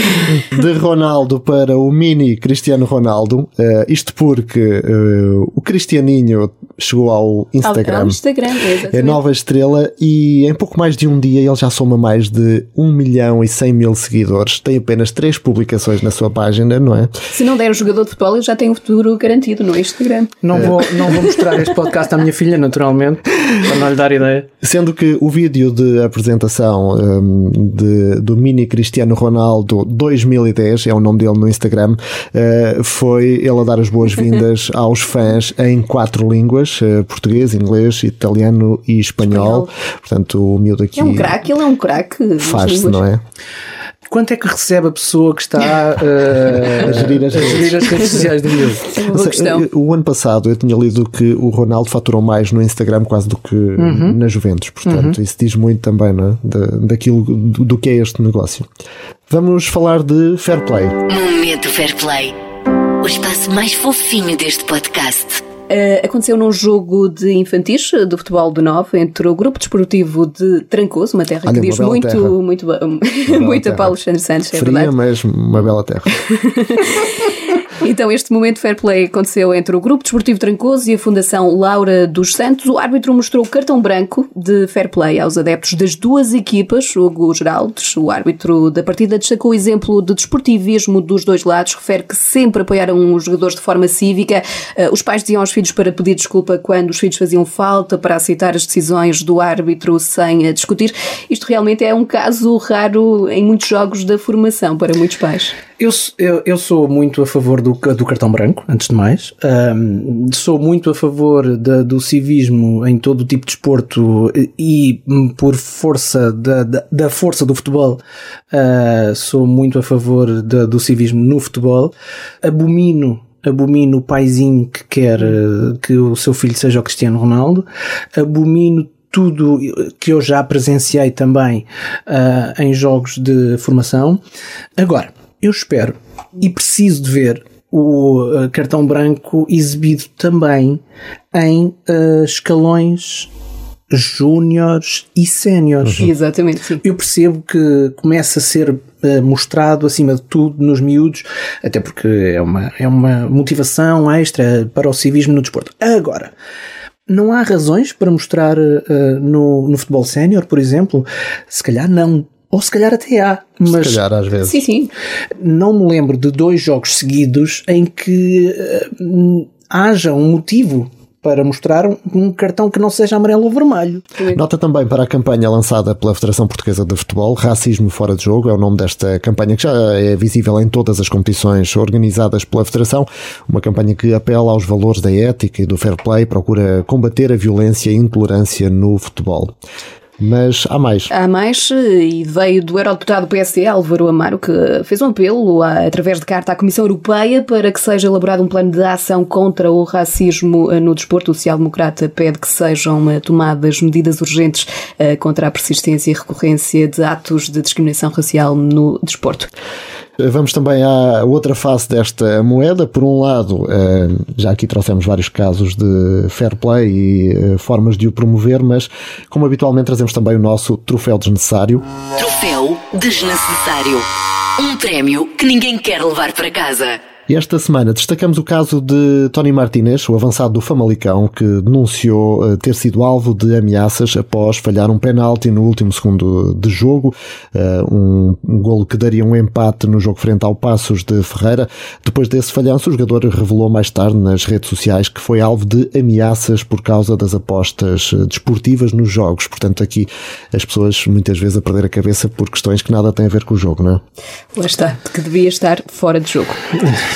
De Ronaldo para o mini Cristiano Ronaldo, uh, isto porque uh, o Cristianinho chegou ao Instagram, ao Instagram é nova estrela e em pouco mais de um dia ele já soma mais de 1 milhão e 100 mil seguidores. Tem apenas três publicações na sua página, não é? Se não der um jogador de futebol, ele já tem um futuro garantido no Instagram. Não, vou, não vou mostrar este podcast à minha filha, naturalmente, para não lhe dar ideia. Sendo que o vídeo de apresentação um, de, do mini Cristiano Ronaldo 2010, é o nome dele no Instagram, uh, foi ele a dar as boas-vindas aos fãs em quatro línguas, uh, português, inglês, italiano e espanhol. espanhol. Portanto, o miúdo aqui... É um craque, ele é um craque. Faz-se, não é? Quanto é que recebe a pessoa que está uh, a, gerir as, a gerir as redes sociais do miúdo? É o ano passado eu tinha lido que o Ronaldo faturou mais no Instagram quase do que uhum. na Juventus. Portanto, uhum. isso diz muito também né, da, daquilo do, do que é este negócio. Vamos falar de Fair Play. Momento Fair Play. O espaço mais fofinho deste podcast. Uh, aconteceu num jogo de infantis do futebol do Nove entre o grupo desportivo de Trancoso, uma terra Olha, que diz muito, terra. muito, muito, muito a Paulo Alexandre Santos, é Fria, verdade. mas uma bela terra. Então, este momento fair play aconteceu entre o Grupo Desportivo Trancoso e a Fundação Laura dos Santos. O árbitro mostrou cartão branco de fair play aos adeptos das duas equipas. Hugo Geraldes, o árbitro da partida, destacou o exemplo de desportivismo dos dois lados. Refere que sempre apoiaram os jogadores de forma cívica. Eh, os pais diziam aos filhos para pedir desculpa quando os filhos faziam falta, para aceitar as decisões do árbitro sem discutir. Isto realmente é um caso raro em muitos jogos da formação para muitos pais. Eu, eu, eu, sou muito a favor do, do cartão branco, antes de mais. Um, sou muito a favor de, do civismo em todo o tipo de esporto e, por força da, da, da força do futebol, uh, sou muito a favor de, do civismo no futebol. Abomino abomino o paizinho que quer que o seu filho seja o Cristiano Ronaldo, abomino tudo que eu já presenciei também uh, em jogos de formação. Agora, eu espero e preciso de ver o uh, cartão branco exibido também em uh, escalões júniores e séniores. Uhum. Exatamente, sim. Eu percebo que começa a ser uh, mostrado acima de tudo nos miúdos, até porque é uma, é uma motivação extra para o civismo no desporto. Agora, não há razões para mostrar uh, no, no futebol sénior, por exemplo? Se calhar não. Ou se calhar até há. Mas se calhar às vezes. Sim, sim. Não me lembro de dois jogos seguidos em que uh, haja um motivo para mostrar um cartão que não seja amarelo ou vermelho. Nota também para a campanha lançada pela Federação Portuguesa de Futebol, Racismo Fora de Jogo, é o nome desta campanha que já é visível em todas as competições organizadas pela Federação, uma campanha que apela aos valores da ética e do fair play, procura combater a violência e intolerância no futebol. Mas há mais. Há mais e veio do eurodeputado PSD Álvaro Amaro que fez um apelo através de carta à Comissão Europeia para que seja elaborado um plano de ação contra o racismo no desporto. O social-democrata pede que sejam eh, tomadas medidas urgentes eh, contra a persistência e recorrência de atos de discriminação racial no desporto. Vamos também à outra face desta moeda. Por um lado, eh, já aqui trouxemos vários casos de fair play e eh, formas de o promover, mas como habitualmente trazemos também o nosso troféu desnecessário. Troféu desnecessário. Um prémio que ninguém quer levar para casa. E esta semana destacamos o caso de Tony Martinez, o avançado do Famalicão, que denunciou eh, ter sido alvo de ameaças após falhar um penalti no último segundo de jogo, eh, um, golo que daria um empate no jogo frente ao Passos de Ferreira. Depois desse falhanço, o jogador revelou mais tarde nas redes sociais que foi alvo de ameaças por causa das apostas eh, desportivas nos jogos. Portanto, aqui as pessoas muitas vezes a perder a cabeça por questões que nada têm a ver com o jogo, não é? Lá está, que devia estar fora de jogo.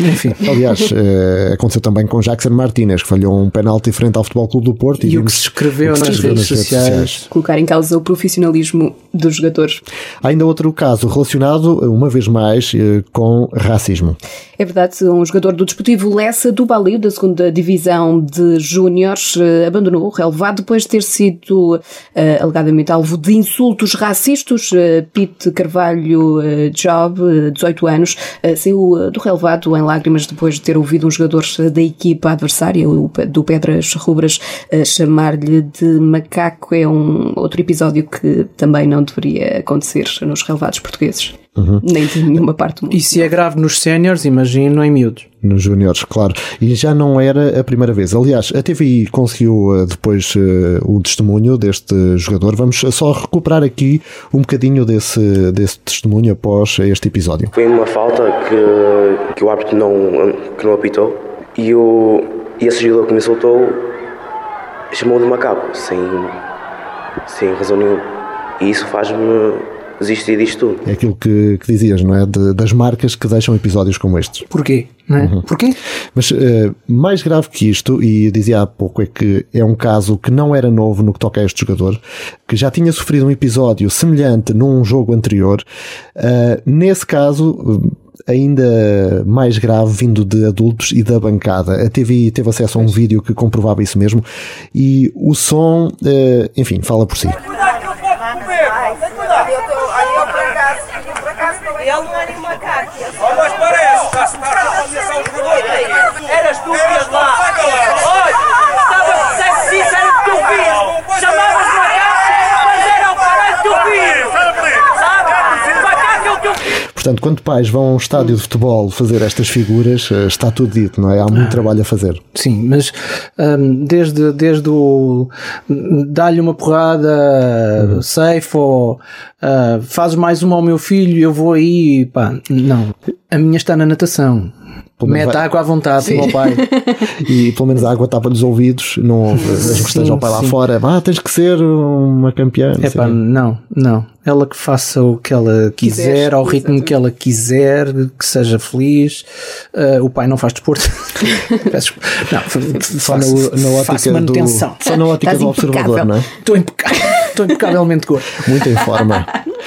Enfim. Aliás, eh, aconteceu também com Jackson Martínez, que falhou um penalti frente ao Futebol Clube do Porto. E, e o que se escreveu, nas, nas, redes, redes sociais. sociais. Colocar em causa o profissionalismo dos jogadores. Há ainda outro caso relacionado, uma vez mais, eh, com racismo. É verdade, um jogador do Desportivo Lessa do Balio, da segunda divisão de Júniores, eh, abandonou o relevado depois de ter sido uh, alegadamente alvo de insultos racistas. Uh, Pete Carvalho uh, Job, 18 anos, saiu do relevado em lágrimas depois de ter ouvido um jogador da equipa adversária, o, do Pedras Rubras, chamar-lhe de macaco. É um outro episódio que também não deveria acontecer nos relevados portugueses. Uhum. Nem de nenhuma parte do mundo. E se é grave nos séniores, imagino em miúdos. Nos júniores, claro. E já não era a primeira vez. Aliás, a TVI conseguiu eh, depois uh, o testemunho deste jogador. Vamos só recuperar aqui um bocadinho desse, desse testemunho após este episódio. Foi uma falta que, que o árbitro não, que não apitou e, o, e esse jogador que me soltou chamou de macaco, sem, sem razão nenhuma. E isso faz-me desistir disto tudo. É aquilo que, que dizias, não é? De, das marcas que deixam episódios como estes. Porquê? Não é? Uhum. Porquê? Mas uh, mais grave que isto, e dizia há pouco, é que é um caso que não era novo no que toca a este jogador, que já tinha sofrido um episódio semelhante num jogo anterior. Uh, nesse caso, ainda mais grave vindo de adultos e da bancada. A TV teve acesso a um vídeo que comprovava isso mesmo e o som, uh, enfim, fala por si. Ele não é nenhum macaco. Oh, mas parece, está se está a fazer só os jogadores. Eras tu que ias lá. Olha, estava sexy, isso era teu filho. Chamavas macaco, mas era o caralho teu filho. Sabe? Macaco é o teu filho. Portanto, quando pais vão a um estádio de futebol fazer estas figuras, eh, está tudo dito, não é? Há muito trabalho a fazer. Sim, mas hum, desde, desde o dá-lhe uma porrada, safe, ou uh, faz mais uma ao meu filho, eu vou aí, pá, não. A minha está na natação. Pelo menos Mete vai- água à vontade, Sim. meu pai. E pelo menos a água tapa nos ouvidos, não, mesmo que esteja o pai lá sim. fora, ah, tens que ser uma campeã. não É pá, não, não. Ela que faça o que ela quiser, Quiser, ao ritmo que ela quiser, que seja feliz. Uh, o pai não faz desporto. Peço desculpa. não, Só na, na faço ótica do, manutenção. só na ótica Estás do observador, impecável. não é? Estou impecável. Estou impecavelmente gordo. Muito em forma.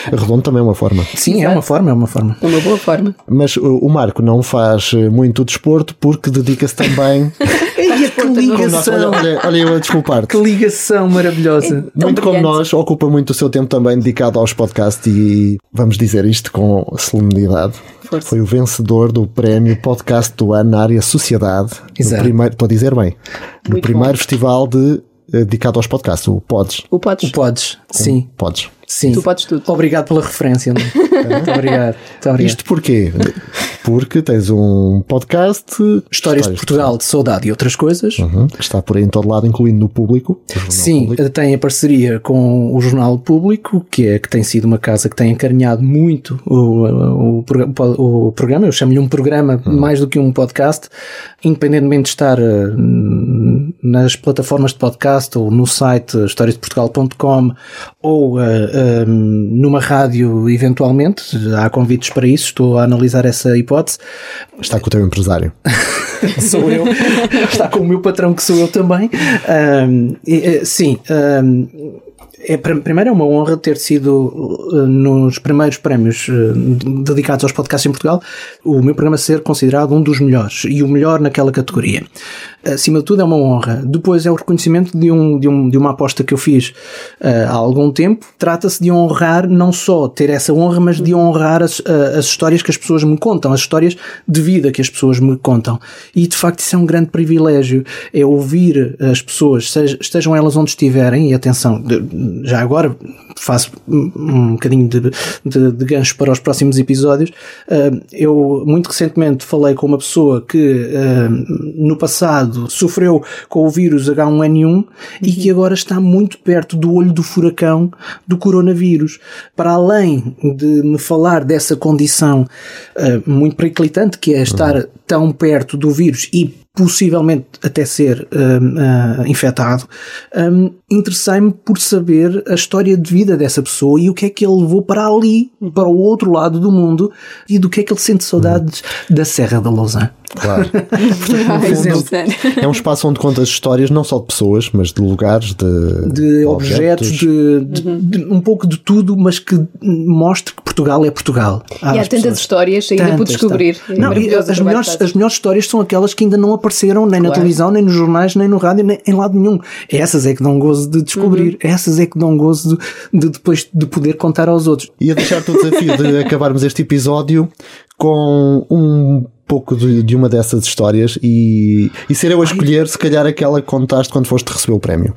Redondo também é uma forma. Sim, é uma forma, é uma forma. É uma boa forma. Mas o, o Marco não faz eh, muito desporto porque dedica-se também. Que ligação! olha, olha, olha eu a desculpar-te. Que ligação maravilhosa! Tão Muito como nós, ocupa muito o seu tempo também dedicado aos podcasts e vamos dizer isto com solenidade. Força. Foi o vencedor do prémio Podcast do Ano na área Sociedade. No Exato. primeiro, estou a dizer bem, no Muito primeiro bom. festival de, dedicado aos podcasts, o Pods. O podes. Podes, sim, Pods. sim. Tu podes tudo. Obrigado pela referência. André. Muito obrigado. Muito obrigado. Isto porquê? Porque tens um podcast Histórias de Portugal, de saudade e outras coisas. Uhum, que está por aí em todo lado, incluindo no público. o Sim, público. tem a parceria com o Jornal Público, que é que tem sido uma casa que tem acarinhado muito o, o, progra- o programa. Eu chamo-lhe um programa mais do que um podcast, independentemente de estar eh, nas plataformas de podcast ou no site historiasdeportugal.com ou eh, eh, numa rádio eventualmente. Há convites para isso, estou a analisar essa hipótese. Está com o teu empresário. sou eu, está com o meu patrão que sou eu também. Ahm, e, eh, sim, ahm, é, pr- primeiro é uma honra ter sido eh, nos primeiros prémios eh, dedicados aos podcasts em Portugal, o meu programa ser considerado um dos melhores e o melhor naquela categoria. Acima de tudo é uma honra. Depois é o reconhecimento de, um, de, um, de uma aposta que eu fiz eh, há algum tempo. Trata-se de honrar não só ter essa honra, mas de honrar as, eh, as histórias que as pessoas me contam, as histórias de vida que as pessoas me contam. E de facto isso é um grande privilégio. É ouvir as pessoas, estejam elas onde estiverem, e atenção, já agora faço um, bocadinho de, de, de gancho para os próximos episódios. Eh, eu muito recentemente falei com uma pessoa que no passado sofreu com o vírus H1N1 e que agora está muito perto do olho do furacão do coronavírus. Para além de me falar dessa condição eh, muito periclitante que é estar tão perto do vírus e possivelmente até ser hum, ah, infectado, hum, interessei-me por saber a história de vida dessa pessoa e o que é que ele levou para ali, para o outro lado do mundo e do que é que ele sente saudades da Serra da Lousã. Claro. Zé. É um espaço onde contas histórias não só de pessoas, mas de lugares, de, de objetos, de, de- de um pouco de tudo, mas que mostre que Portugal é Portugal. E há tantas pessoas. histórias ainda por Tantas, descobrir. tantas. É Não, as, melhores, as melhores histórias são aquelas que ainda não apareceram nem na Claro. televisão, nem nos jornais, nem no rádio, nem em lado nenhum. Essas é que dão gozo de descobrir. Uhum. Essas é que dão gozo de, de depois de poder contar aos outros. Ia deixar-te o desafio de acabarmos este episódio com um pouco de, de uma dessas histórias e, e ser eu a escolher, se calhar, aquela que contaste quando foste receber o prémio.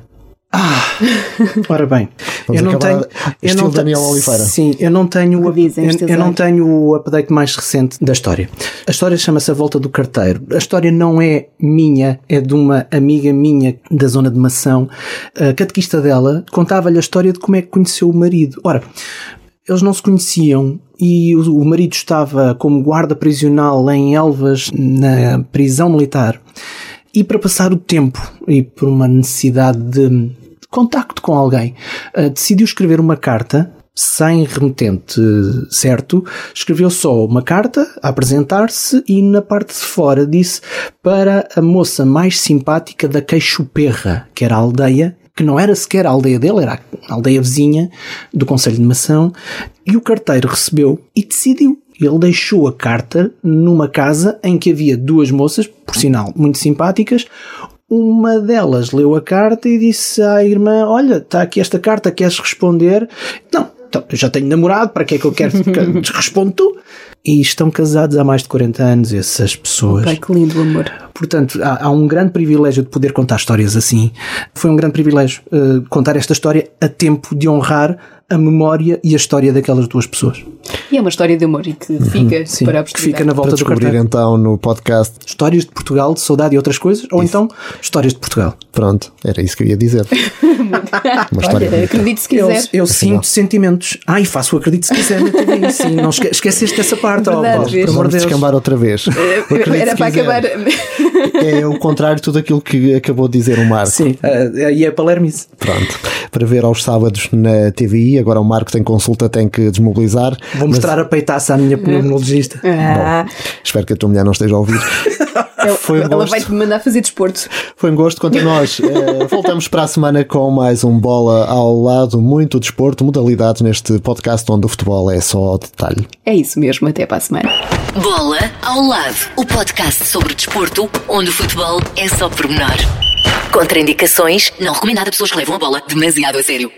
Ora bem, Vamos eu não tenho. Eu não Daniel Oliveira. Sim, eu não tenho. o- Revisem, eu, eu não tenho o update mais recente da história. A história chama-se A Volta do Carteiro. A história não é minha, é de uma amiga minha da zona de Mação. A catequista dela contava-lhe a história de como é que conheceu o marido. Ora, eles não se conheciam e o, o marido estava como guarda prisional em Elvas, na prisão militar. E para passar o tempo e por uma necessidade de contacto com alguém, eh, decidiu escrever uma carta sem remetente certo, escreveu só uma carta a apresentar-se e na parte de fora disse para a moça mais simpática da Queixoperra, que era a aldeia, que não era sequer a aldeia dele, era a aldeia vizinha do Conselho de Mação, e o carteiro recebeu e decidiu. Ele deixou a carta numa casa em que havia duas moças, por sinal muito simpáticas. Uma delas leu a carta e disse à irmã: Olha, está aqui esta carta, queres responder? Não, então, eu já tenho namorado, para que é que eu quero? Responde tu. E estão casados há mais de 40 anos, essas pessoas. Pai, que lindo amor. portanto, há, há, um grande privilégio de poder contar histórias assim. Foi um grande privilégio uh, contar esta história a tempo de honrar a memória e a história daquelas duas pessoas. E é uma história de amor e que uhum. fica Sim, para a que fica na volta para do cartão. então no podcast Histórias de Portugal, de saudade e outras coisas, ou isso. então Histórias de Portugal. Pronto, era isso que eu ia dizer. uma história Olha, acredite se quiser. Eu, eu sinto sentimentos. Ai, faço acredito se quiser. Sim, não esque esqueceste essa parte, Verdade, oh, amor de descambar outra vez. era para acabar. É o contrário de tudo aquilo que acabou de dizer o Marco. Sim, uh, e é Palermice. Pronto. Para ver aos sábados na TVI, agora o Marco tem consulta, tem que desmobilizar. Vou mostrar mas... a peitaça à minha pneumologista. Ah. Bom, espero que a tua mulher não esteja a ouvir. Foi um Ela vai-te mandar fazer desporto. Foi um gosto. Quanto a nós, eh, voltamos para a semana com mais um Bola ao Lado. Muito desporto, modalidades neste podcast onde o futebol é só detalhe. É isso mesmo. Até para a semana. Bola ao Lado. O podcast sobre desporto onde o futebol é só pormenor. Contraindicações. Não recomendado a pessoas que levam a bola demasiado a sério.